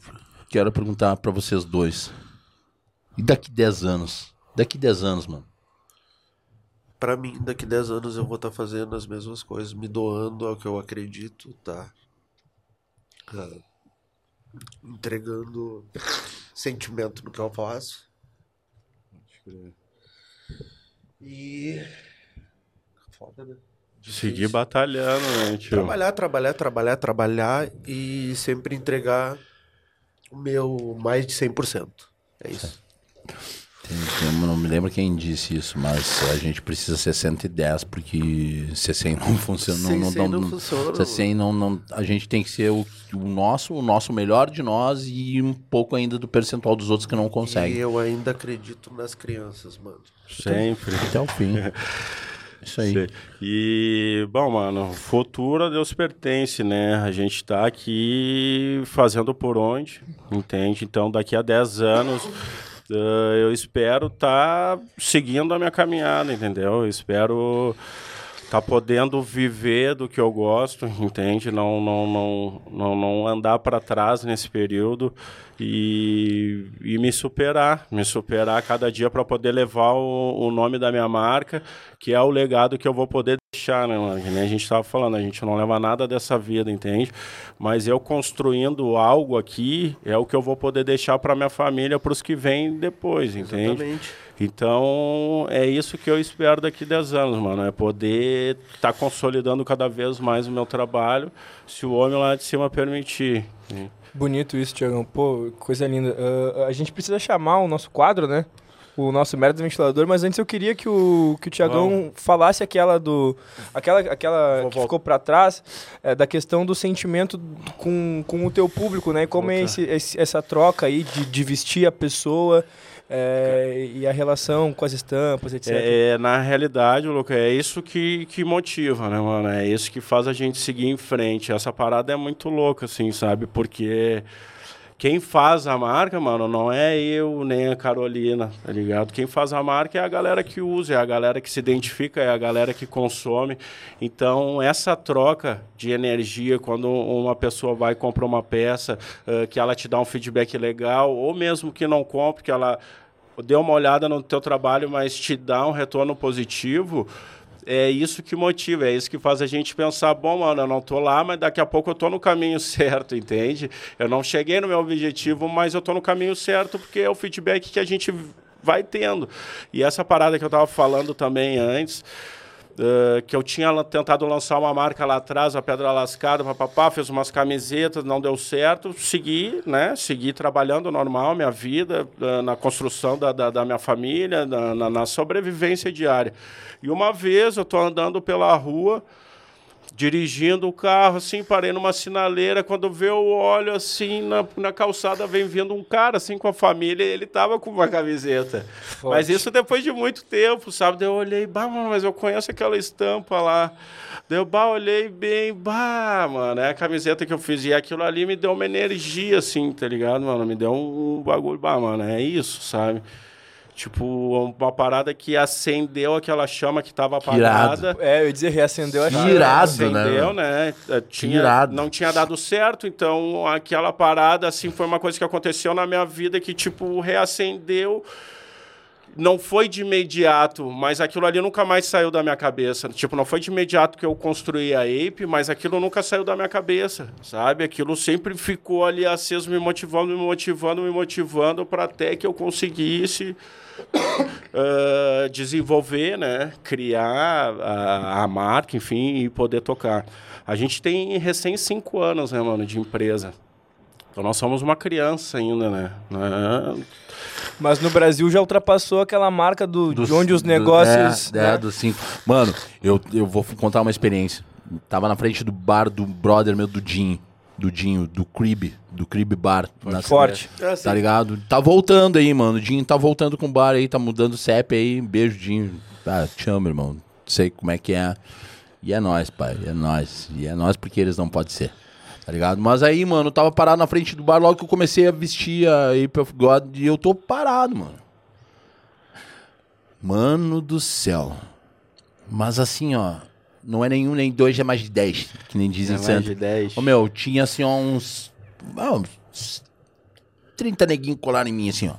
quero perguntar pra vocês dois. E daqui 10 anos? Daqui 10 anos, mano. Pra mim, daqui 10 anos eu vou estar fazendo as mesmas coisas, me doando ao que eu acredito, tá? Ah, entregando sentimento no que eu faço. E. Foda, né? Seguir Difícil. batalhando, né, tio? Trabalhar, trabalhar, trabalhar, trabalhar e sempre entregar o meu mais de 100%. É isso. Eu não me lembro quem disse isso, mas a gente precisa ser 110, porque ser 100 não funciona. Não, não, não, não funciona, ser 100 não, não- a gente tem que ser o, o nosso, o nosso melhor de nós e um pouco ainda do percentual dos outros que não E conseguem. eu ainda acredito nas crianças, mano. Sempre. Até o fim. Isso aí. Sei. E, bom, mano, futuro a Deus pertence, né? A gente tá aqui fazendo por onde, entende? Então, daqui a 10 anos, eh, eu espero estar seguindo a minha caminhada, entendeu? Eu espero tá podendo viver do que eu gosto, entende? Não não não não, não andar para trás nesse período e, e me superar, me superar cada dia para poder levar o, o nome da minha marca, que é o legado que eu vou poder deixar, né, mano? Nem a gente estava falando, a gente não leva nada dessa vida, entende? Mas eu construindo algo aqui é o que eu vou poder deixar para minha família, para os que vêm depois, entende? Exatamente. Então, é isso que eu espero daqui 10 anos, mano. É poder estar consolidando cada vez mais o meu trabalho, se o homem lá de cima permitir. Bonito isso, Tiagão. Pô, coisa linda. Ah, a gente precisa chamar o nosso quadro, né? O nosso mérito do ventilador, mas antes eu queria que o, que o Tiagão falasse aquela do. Aquela, aquela Vou que vol- ficou pra trás, é, da questão do sentimento com, com o teu público, né? E como é esse, esse- essa troca aí de, de vestir a pessoa é, e a relação com as estampas, etc. É, é, na realidade, Luca, é isso que, que motiva, né, mano? É isso que faz a gente seguir em frente. Essa parada é muito louca, assim, sabe? Porque quem faz a marca, mano, não é eu nem a Carolina, tá ligado? Quem faz a marca é a galera que usa, é a galera que se identifica, é a galera que consome. Então, essa troca de energia, quando uma pessoa vai e compra uma peça, eh, que ela te dá um feedback legal, ou mesmo que não compre, que ela deu uma olhada no teu trabalho, mas te dá um retorno positivo, é isso que motiva, é isso que faz a gente pensar, bom, mano, eu não tô lá, mas daqui a pouco eu tô no caminho certo, entende? Eu não cheguei no meu objetivo, mas eu tô no caminho certo porque é o feedback que a gente vai tendo. E essa parada que eu tava falando também antes, eh, que eu tinha tentado lançar uma marca lá atrás, a Pedra Lascada, papapá, fez umas camisetas, não deu certo, segui, né? Segui trabalhando normal, minha vida, eh, na construção da, da, da minha família, na, na, na sobrevivência diária. E uma vez eu tô andando pela rua, dirigindo o carro, assim, parei numa sinaleira, quando vê eu olho, assim, na, na calçada vem vindo um cara, assim, com a família, e ele tava com uma camiseta. Mas isso depois de muito tempo, sabe? Daí eu olhei, bah, mano, mas eu conheço aquela estampa lá. Daí eu, bah, olhei bem, bah, mano, é a camiseta que eu fiz. E aquilo ali me deu uma energia, assim, tá ligado, mano? Me deu um, um bagulho, bah, mano, é isso, sabe? Tipo, uma parada que acendeu aquela chama que tava apagada. É, eu ia dizer, reacendeu a chama. irado, né? Acendeu, né? Eh, Tinha, irado. Não tinha dado certo, então aquela parada, assim, foi uma coisa que aconteceu na minha vida que, tipo, reacendeu. Não foi de imediato, mas aquilo ali nunca mais saiu da minha cabeça. Tipo, não foi de imediato que eu construí a Ape, mas aquilo nunca saiu da minha cabeça, sabe? Aquilo sempre ficou ali aceso, me motivando, me motivando, me motivando para até que eu conseguisse ah, desenvolver, né? Criar a, a marca, enfim, e poder tocar. A gente tem recém cinco anos, né, mano, de empresa. Então nós somos uma criança ainda, né? Né? Mas no Brasil já ultrapassou aquela marca do, Dos- de onde os do- negócios. É, né? é, dos cinco. Mano, eu, eu vou contar uma experiência. Tava na frente do bar do brother meu, do Dinho. Do Dinho, do Crib. Do Crib Bar. na Forte. É assim. Tá ligado? Tá voltando aí, mano. O Dinho tá voltando com o bar aí, tá mudando o CEP aí. Beijo, Dinho. Tá, te amo, irmão. Sei como é que é. E é nóis, pai. É nóis. E é nóis porque eles não podem ser. Tá ligado? Mas aí, mano, eu tava parado na frente do bar logo que eu comecei a vestir a Ape of God e eu tô parado, mano. Mano do céu. Mas assim, ó. Não é nenhum, nem dois, é mais de dez. Que nem dizem É mais de 10. Ô, meu, tinha assim, ó, uns. ah, uns 30 neguinhos colaram em mim, assim, ó.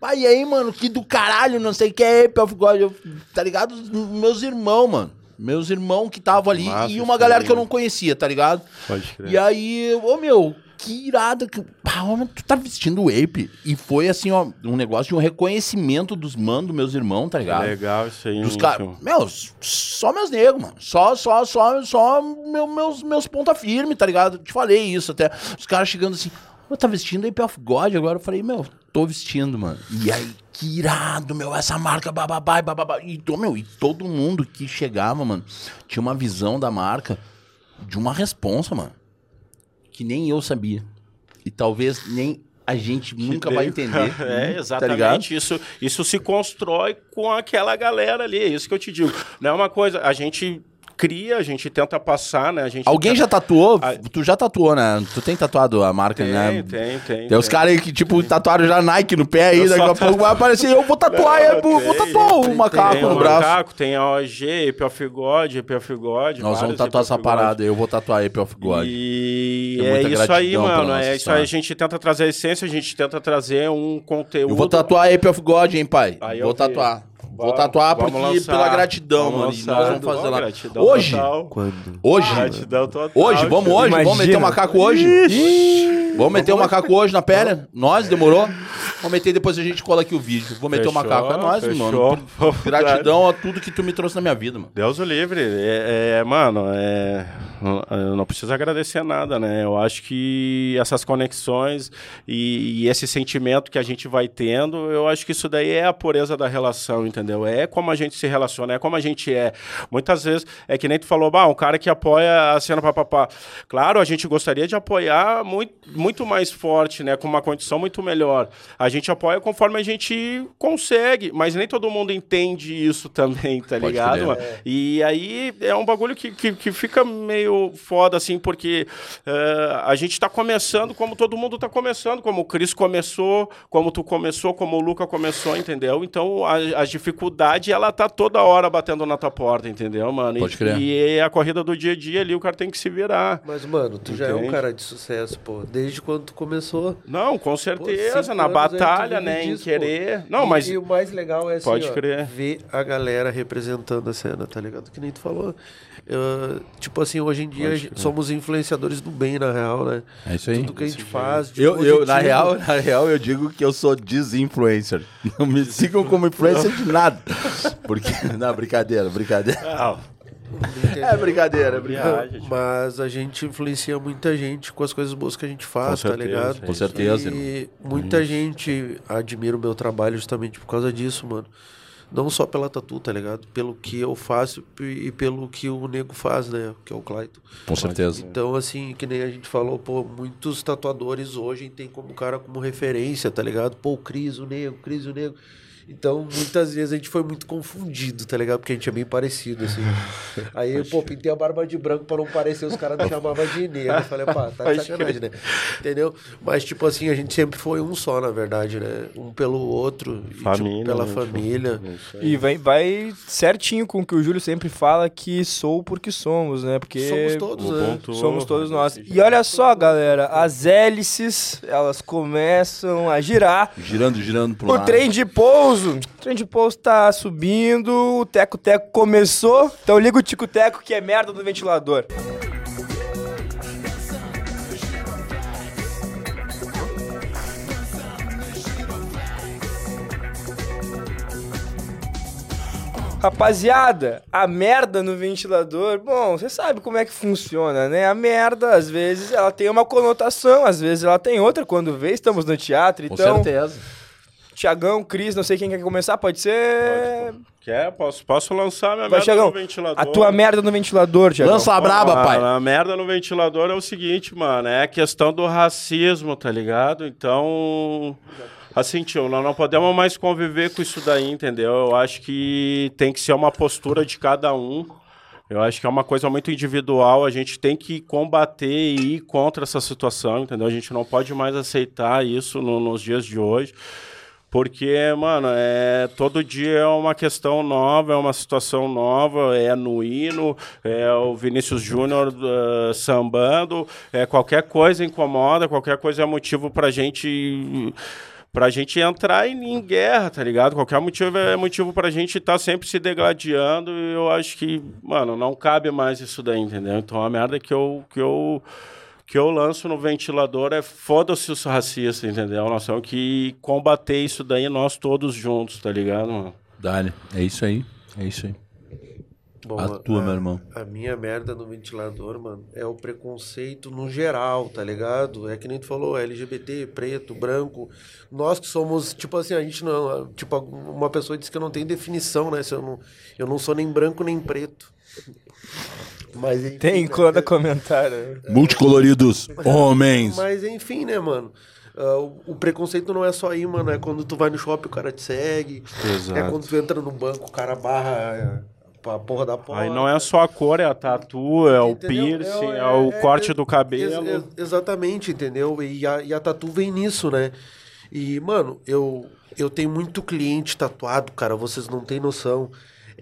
Pai, e aí, mano, que do caralho, não sei o que é of God. Eu, tá ligado? Meus irmãos, mano. Meus irmãos que estavam ali Massa e uma galera aí, que eu não conhecia, tá ligado? Pode crer. E aí, ô meu, que irado. Que... Ah, homem, tu tá vestindo o Ape. E foi assim, ó, um negócio de um reconhecimento dos manos, dos meus irmãos, tá ligado? Legal isso aí. Dos caras. Meu, só meus negros, mano. Só, só, só, só meu, meus, meus ponta firme, tá ligado? Te falei isso até. Os caras chegando assim, ô, tá vestindo Ape of God agora? Eu falei, meu, tô vestindo, mano. E aí, que irado, meu, essa marca, bababá, bababá. E, meu, e todo mundo que chegava, mano, tinha uma visão da marca de uma responsa, mano. Que nem eu sabia. E talvez nem a gente nunca vai entender. É, tá exatamente. isso, isso se constrói com aquela galera ali. É isso que eu te digo. Não é uma coisa. A gente cria, a gente tenta passar, né? A gente Alguém tenta- já tatuou? Ah. Tu já tatuou, né? Tu tem tatuado a marca, tem, né? tem, tem. Tem os caras aí que, tipo, tatuaram já Nike no pé aí, Eu daqui a pouco vai aparecer, eu vou tatuar, Não, é, vou, vou tem, tatuar o tem, macaco tem no o braço. macaco, tem a OG, Ape of God, Ape of God. Nós vamos tatuar essa parada, eu vou tatuar Ape of God. E é muita isso aí, mano. É isso aí. A gente tenta trazer a essência, a gente tenta trazer um conteúdo. Eu vou tatuar Ape of God, hein, pai? Aí eu vou tatuar. Vou Vamos- tatuar vamos porque lançar. pela gratidão, Vamos mano. E lançar. nós vamos fazer lá. gratidão Hoje, total. Quando? hoje, Gratidão total. hoje, vamos hoje, vamos Imagina. meter o macaco hoje. Vamos meter o macaco hoje na pele? Nós, demorou? Vamos meter e depois a gente cola aqui o vídeo. Vou meter o Fechou, macaco. É fechou. mano. Gratidão a tudo que tu me trouxe na minha vida, mano. Deus o livre. É, é, mano, é, eu não preciso agradecer nada, né? Eu acho que essas conexões e, e esse sentimento que a gente vai tendo, eu acho que isso daí é a pureza da relação, entendeu? É como a gente se relaciona, é como a gente é. Muitas vezes, é que nem tu falou, bah, um cara que apoia a cena papapá. Claro, a gente gostaria de apoiar muito, muito mais forte, né? Com uma condição muito melhor. A gente apoia conforme a gente consegue, mas nem todo mundo entende isso também, tá Pode ligado? E aí é um bagulho que, que, que fica meio foda, assim, porque eh, a gente tá começando como todo mundo tá começando, como o Cris começou, como tu começou, como o Luca começou, entendeu? Então a, a dificuldade, ela tá toda hora batendo na tua porta, entendeu, mano? Pode e, crer. E é a corrida do dia a dia ali, o cara tem que se virar. Mas, mano, tu já é um Entende? cara de sucesso, pô. Desde quando tu começou. Não, com certeza, cinco na tu batalha, né, em disso, pô. querer. Não, E- mas E o mais legal é assim, Pode ó, crer. ver a galera representando a cena, tá ligado? Que nem tu falou. Eu, tipo assim, hoje em dia somos influenciadores do bem, na real, né? É isso aí. Tudo que a gente faz. de Eu, eu, na real, na real, eu digo que eu sou desinfluencer. Não me sigam como influencer de nada. Porque. Não, brincadeira, brincadeira. Ah, É brincadeira, é brincadeira. viagem, Mas a gente influencia muita gente com as coisas boas que a gente faz, Com tá certeza, ligado? é Com certeza, E muita gente admira o meu trabalho justamente por causa disso, mano. Não só pela tatu, tá ligado? Pelo que eu faço e pelo que o nego faz, né? Que é o Clayton. Com certeza. Então, assim, que nem a gente falou, pô, muitos tatuadores hoje tem como cara como referência, tá ligado? Pô, o Cris, o Nego, o Cris, o Nego. Então, muitas vezes a gente foi muito confundido, tá ligado? Porque a gente é bem parecido, assim. Aí, pô, pintei a barba de branco pra não parecer, os caras me chamavam de negro. Eu falei, pá, tá de sacanagem, né? Entendeu? Mas, tipo assim, a gente sempre foi um só, na verdade, né? Um pelo outro. e, tipo, Família, pela né? família. E vai, vai certinho com o que o Júlio sempre fala que sou porque somos, né? Porque Somos todos, né? ponto- somos todos né, nós. desse E olha só, galera, as hélices, elas começam a girar. Girando, girando pro O lado. trem de pouso, o trem de pouso tá subindo, o teco-teco começou, então liga o tico-teco que é merda no ventilador. Rapaziada, a merda no ventilador, bom, você sabe como é que funciona, né? A merda, às vezes, ela tem uma conotação, às vezes ela tem outra. Quando vê, estamos no teatro, Com então... certeza. Tiagão, Cris, não sei quem quer começar, pode ser. Quer? Posso, posso lançar minha Vai, merda Tiagão. no ventilador? A tua merda no ventilador, Tiagão. Lança a braba, Ah, pai. A merda no ventilador é o seguinte, mano, é a questão do racismo, tá ligado? Então, assim, tio, nós não podemos mais conviver com isso daí, entendeu? Eu acho que tem que ser uma postura de cada um. Eu acho que é uma coisa muito individual, a gente tem que combater e ir contra essa situação, entendeu? A gente não pode mais aceitar isso no- nos dias de hoje. Porque, mano, é, todo dia é uma questão nova, é uma situação nova, é no hino, é o Vinícius Júnior eh, sambando, é, qualquer coisa incomoda, qualquer coisa é motivo pra gente pra gente entrar em, em guerra, tá ligado? Qualquer motivo é motivo pra gente estar sempre se degladiando e eu acho que, mano, não cabe mais isso daí, entendeu? Então a merda que eu, que eu, que eu lanço no ventilador é foda-se os racistas, entendeu? Nós temos que combater isso daí nós todos juntos, tá ligado, mano? Dale, é isso aí. É isso aí. Bom, A tua, meu irmão. A minha merda no ventilador, mano, é o preconceito no geral, tá ligado? É que nem tu falou, LGBT, preto, branco. Nós que somos, tipo assim, a gente não. Tipo, uma pessoa disse que eu não tenho definição, né? Se eu, não, eu não sou nem branco nem preto. Mas enfim, Tem né? quando comentário. Multicoloridos, homens. Mas enfim, né, mano? Ah, o, o preconceito não é só aí, mano. É quando tu vai no shopping, o cara te segue. Exato. É quando tu entra no banco, o cara barra é, a porra da porta. Aí não é só a cor, é a tatu, é o Entendeu? piercing, é, É- o é- corte é- do cabelo. Ex- ex- exatamente, entendeu? E a, e a tatu vem nisso, né? E, mano, eu, eu tenho muito cliente tatuado, cara, vocês não têm noção.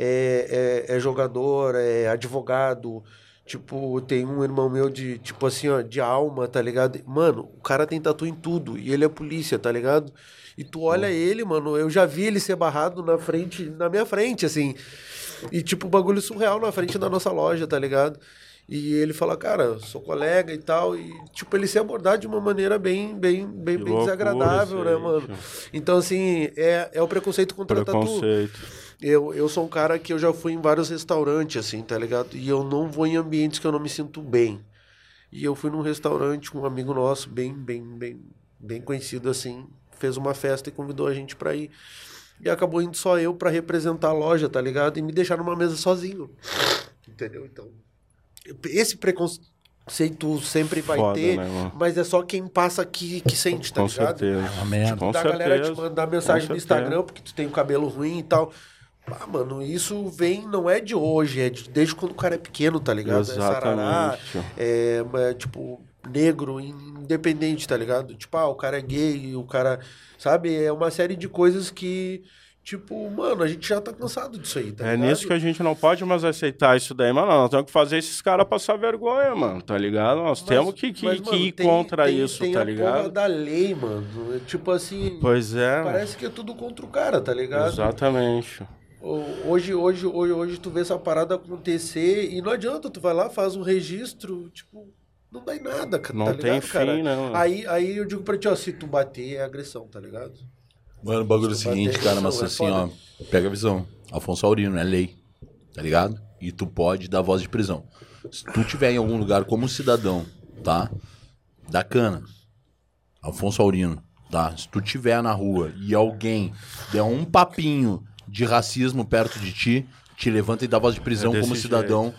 É, é, é jogador, é advogado. Tipo, tem um irmão meu de, tipo assim, ó, de alma, tá ligado? Mano, o cara tem tatu em tudo. E ele é polícia, tá ligado? E tu olha ele, mano, eu já vi ele ser barrado na frente, na minha frente, assim. E, tipo, bagulho surreal na frente da nossa loja, tá ligado? E ele fala, cara, sou colega e tal. E, tipo, ele se abordar de uma maneira bem, bem, bem, bem desagradável, né, mano? Então, assim, é, é o preconceito contra a tatu. Preconceito. Eu, eu sou um cara que eu já fui em vários restaurantes, assim, tá ligado? E eu não vou em ambientes que eu não me sinto bem. E eu fui num restaurante com um amigo nosso, bem, bem, bem, bem conhecido, assim, fez uma festa e convidou a gente pra ir. E acabou indo só eu pra representar a loja, tá ligado? E me deixar numa mesa sozinho. Entendeu? Então, esse preconceito sempre vai Foda, ter, né, mas é só quem passa que, que sente, tá Com ligado? certeza. uma merda. Com da galera te certeza. mandar mensagem Com no certeza. Instagram porque tu tem o cabelo ruim e tal. Ah, mano, isso vem, não é de hoje, é de- desde quando o cara é pequeno, tá ligado? É sarará, Exatamente. é, é, tipo, negro, independente, tá ligado? Tipo, ah, o cara é gay, o cara, sabe? É uma série de coisas que, tipo, mano, a gente já tá cansado disso aí, tá É ligado? nisso que a gente não pode mais aceitar isso daí, mano. Nós temos que fazer esses caras passar vergonha, mano, tá ligado? Nós Mas- temos que, que, mas, que mano, ir tem- contra tem- isso, tem tá a porra ligado? da lei, mano. Tipo assim, Pois é, parece que é tudo contra o cara, tá ligado? exatamente. Ho- Hoje, hoje, hoje, hoje tu vê essa parada acontecer e não adianta, tu vai lá, faz um registro, tipo, não dá em nada, ca- Não tá tem ligado, cara? fim, né, mano? Aí, aí eu digo pra ti, ó, se tu bater é agressão, tá ligado? Mano, o bagulho é o seguinte, ter cara, mas noção, é assim, ó, foda. pega a visão. Afonso Aurino, é lei, tá ligado? E tu pode dar voz de prisão. Se tu tiver em algum lugar como cidadão, tá? Da cana, Afonso Aurino, tá? Se tu tiver na rua e alguém der um papinho de racismo perto de ti, te levanta e dá voz de prisão É como jeito. cidadão.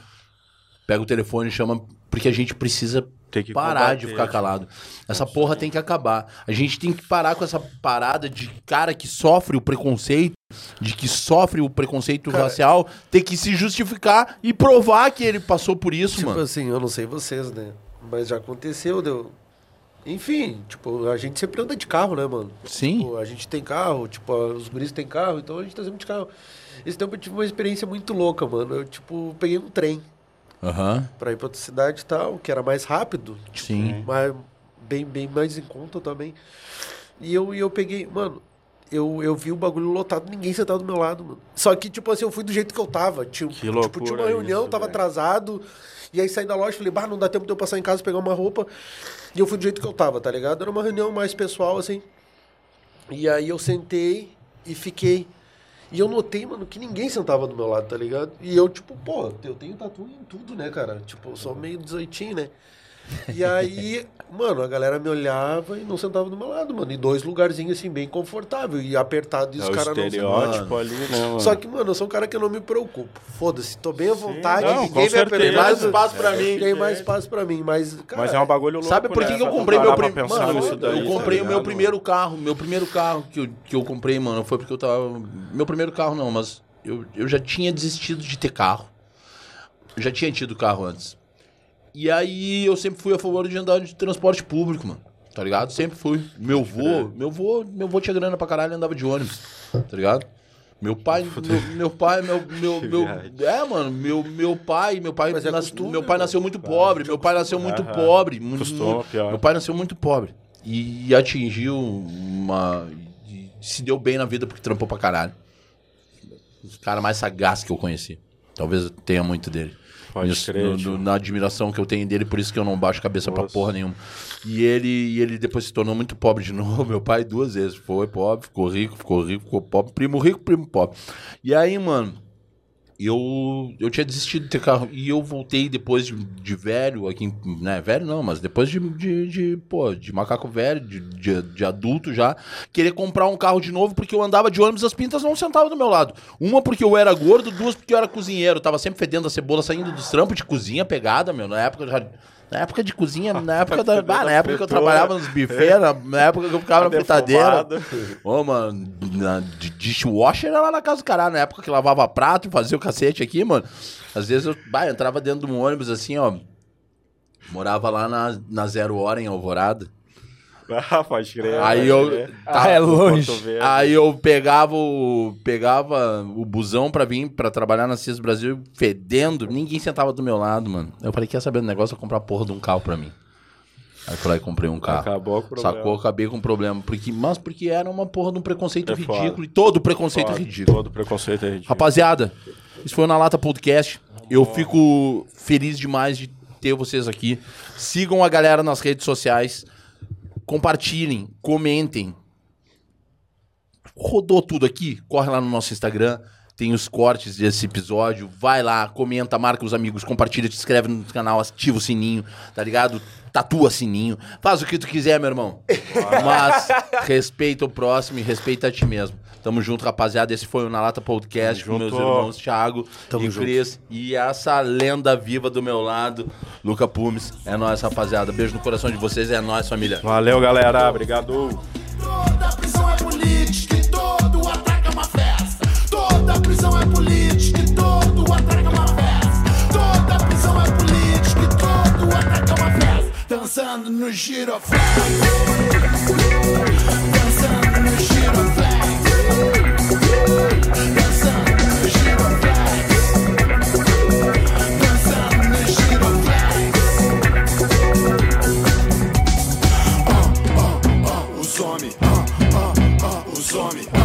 Pega o telefone e chama, porque a gente precisa Tem que parar de combater, ficar tio. calado. Essa porra tem que acabar. A gente tem que parar com essa parada de cara que sofre o preconceito, de que sofre o preconceito racial, ter que se justificar e provar que ele passou por isso, Tipo mano. assim, eu não sei vocês, né? Mas já aconteceu, deu. Enfim, tipo, a gente sempre anda de carro, né, mano? Sim. Tipo, a gente tem carro, tipo, os guris têm carro, então a gente tá sempre de carro. Esse tempo eu tive uma experiência muito louca, mano. Eu, tipo, peguei um trem Aham. pra ir pra outra cidade e tal, que era mais rápido, Sim. mas bem, bem mais em conta também. E eu, e eu peguei, mano, eu, eu vi o bagulho lotado, ninguém sentado do meu lado, mano. Só que, tipo assim, eu fui do jeito que eu tava. Tipo, Que tipo tinha uma reunião, isso, tava velho. atrasado. E aí saí da loja, falei, bah, não dá tempo de eu passar em casa pegar uma roupa. E eu fui do jeito que eu tava, tá ligado? Era uma reunião mais pessoal, assim. E aí eu sentei e fiquei. E eu notei, mano, que ninguém sentava do meu lado, tá ligado? E eu, tipo, pô, eu tenho tatu em tudo, né, cara? Tipo, eu sou meio 18, né? E aí, mano, a galera me olhava e não sentava do meu lado, mano. E dois lugarzinhos, assim, bem confortável. E apertado, e É os caras não estereótipo ali, né, mano? Só que, mano, eu sou um cara que eu não me preocupo. Foda-se, tô bem à vontade, não, ninguém me certeza. aperta. Mais espaço pra mim. Tem mais espaço pra mim, mas, cara... Mas é um bagulho louco, Sabe por que, né? que eu comprei meu primeiro. Mano, daí, eu tá comprei o meu primeiro carro. Meu primeiro carro que eu, que eu comprei, mano, foi porque eu tava. Meu primeiro carro não, mas eu, eu já tinha desistido de ter carro. Eu já tinha tido carro antes. E aí eu sempre fui a favor de andar de transporte público, mano. Tá ligado? Sempre fui. Meu vô, meu vô, meu vô tinha grana pra caralho e andava de ônibus. Tá ligado? Meu pai, meu, meu pai, meu, meu, meu, é, mano, meu, meu pai, meu pai, é nas- costume, meu pai nasceu muito pobre, meu pai nasceu muito Aham. pobre, muito, Costuma, pior. meu pai nasceu muito pobre. e atingiu uma. e se deu bem na vida porque trampou pra caralho. O cara mais sagaz que eu conheci. Talvez eu tenha muito dele. Pode Nisso- crer, no- no- na admiração que eu tenho dele, por isso que eu não baixo a cabeça pra Nossa. porra nenhuma. E ele, e ele depois se tornou muito pobre de novo. Meu pai duas vezes. Foi pobre, ficou rico, ficou rico, ficou pobre. Primo rico, primo pobre. E aí, mano, eu, eu tinha desistido de ter carro. E eu voltei depois de, de velho, aqui, né? Velho não, mas depois de, de, de, pô, de macaco velho, de, de, de adulto já, querer comprar um carro de novo porque eu andava de ônibus, as pintas não sentavam do meu lado. Uma porque eu era gordo, duas porque eu era cozinheiro. Tava sempre fedendo a cebola saindo dos trampos de cozinha pegada, meu. Na época eu já. Na época de cozinha, na época, da, ah, na época que eu trabalhava nos buffets, na, na época que eu ficava na fritadeira. Ô, mano, na, de dishwasher era lá na casa do caralho, na época que lavava prato e fazia o cacete aqui, mano. Às vezes eu, bah, eu entrava dentro de um ônibus assim, ó. Morava lá na, na Zero Hora, em Alvorada. Ah, pode crer. Aí eu. crer. Ah, é longe. Aí eu pegava o, pegava o busão pra vir pra trabalhar na CIS Brasil fedendo, ninguém sentava do meu lado, mano. Eu falei, quer saber do negócio? Eu comprar a porra de um carro pra mim. Aí fui lá e comprei um carro. Acabou com o problema. Sacou? Acabei com um problema. Porque, mas porque era uma porra de um preconceito É foda. ridículo. E todo preconceito é Foda. ridículo. Todo preconceito é ridículo. Rapaziada, isso foi o Na Lata Podcast. Eu fico feliz demais de ter vocês aqui. Sigam a galera nas redes sociais. Compartilhem, comentem. Rodou tudo aqui? Corre lá no nosso Instagram. Tem os cortes desse episódio. Vai lá, comenta, marca os amigos, compartilha, te inscreve no canal, ativa o sininho, tá ligado? Tatua sininho. Faz o que tu quiser, meu irmão. Mas respeita o próximo e respeita a ti mesmo. Tamo junto, rapaziada. Esse foi o Na Lata Podcast com Tamo meus junto. irmãos Thiago Tamo e junto. Cris. E essa lenda viva do meu lado, Luca Pumes. É nóis, rapaziada. Beijo no coração de vocês. É nóis, família. Valeu, galera. Obrigado. Toda prisão é política e todo ataque é uma festa. Toda prisão é política e todo ataque é uma festa. Toda prisão é política e todo ataque é uma festa. Dançando no giroflex. some.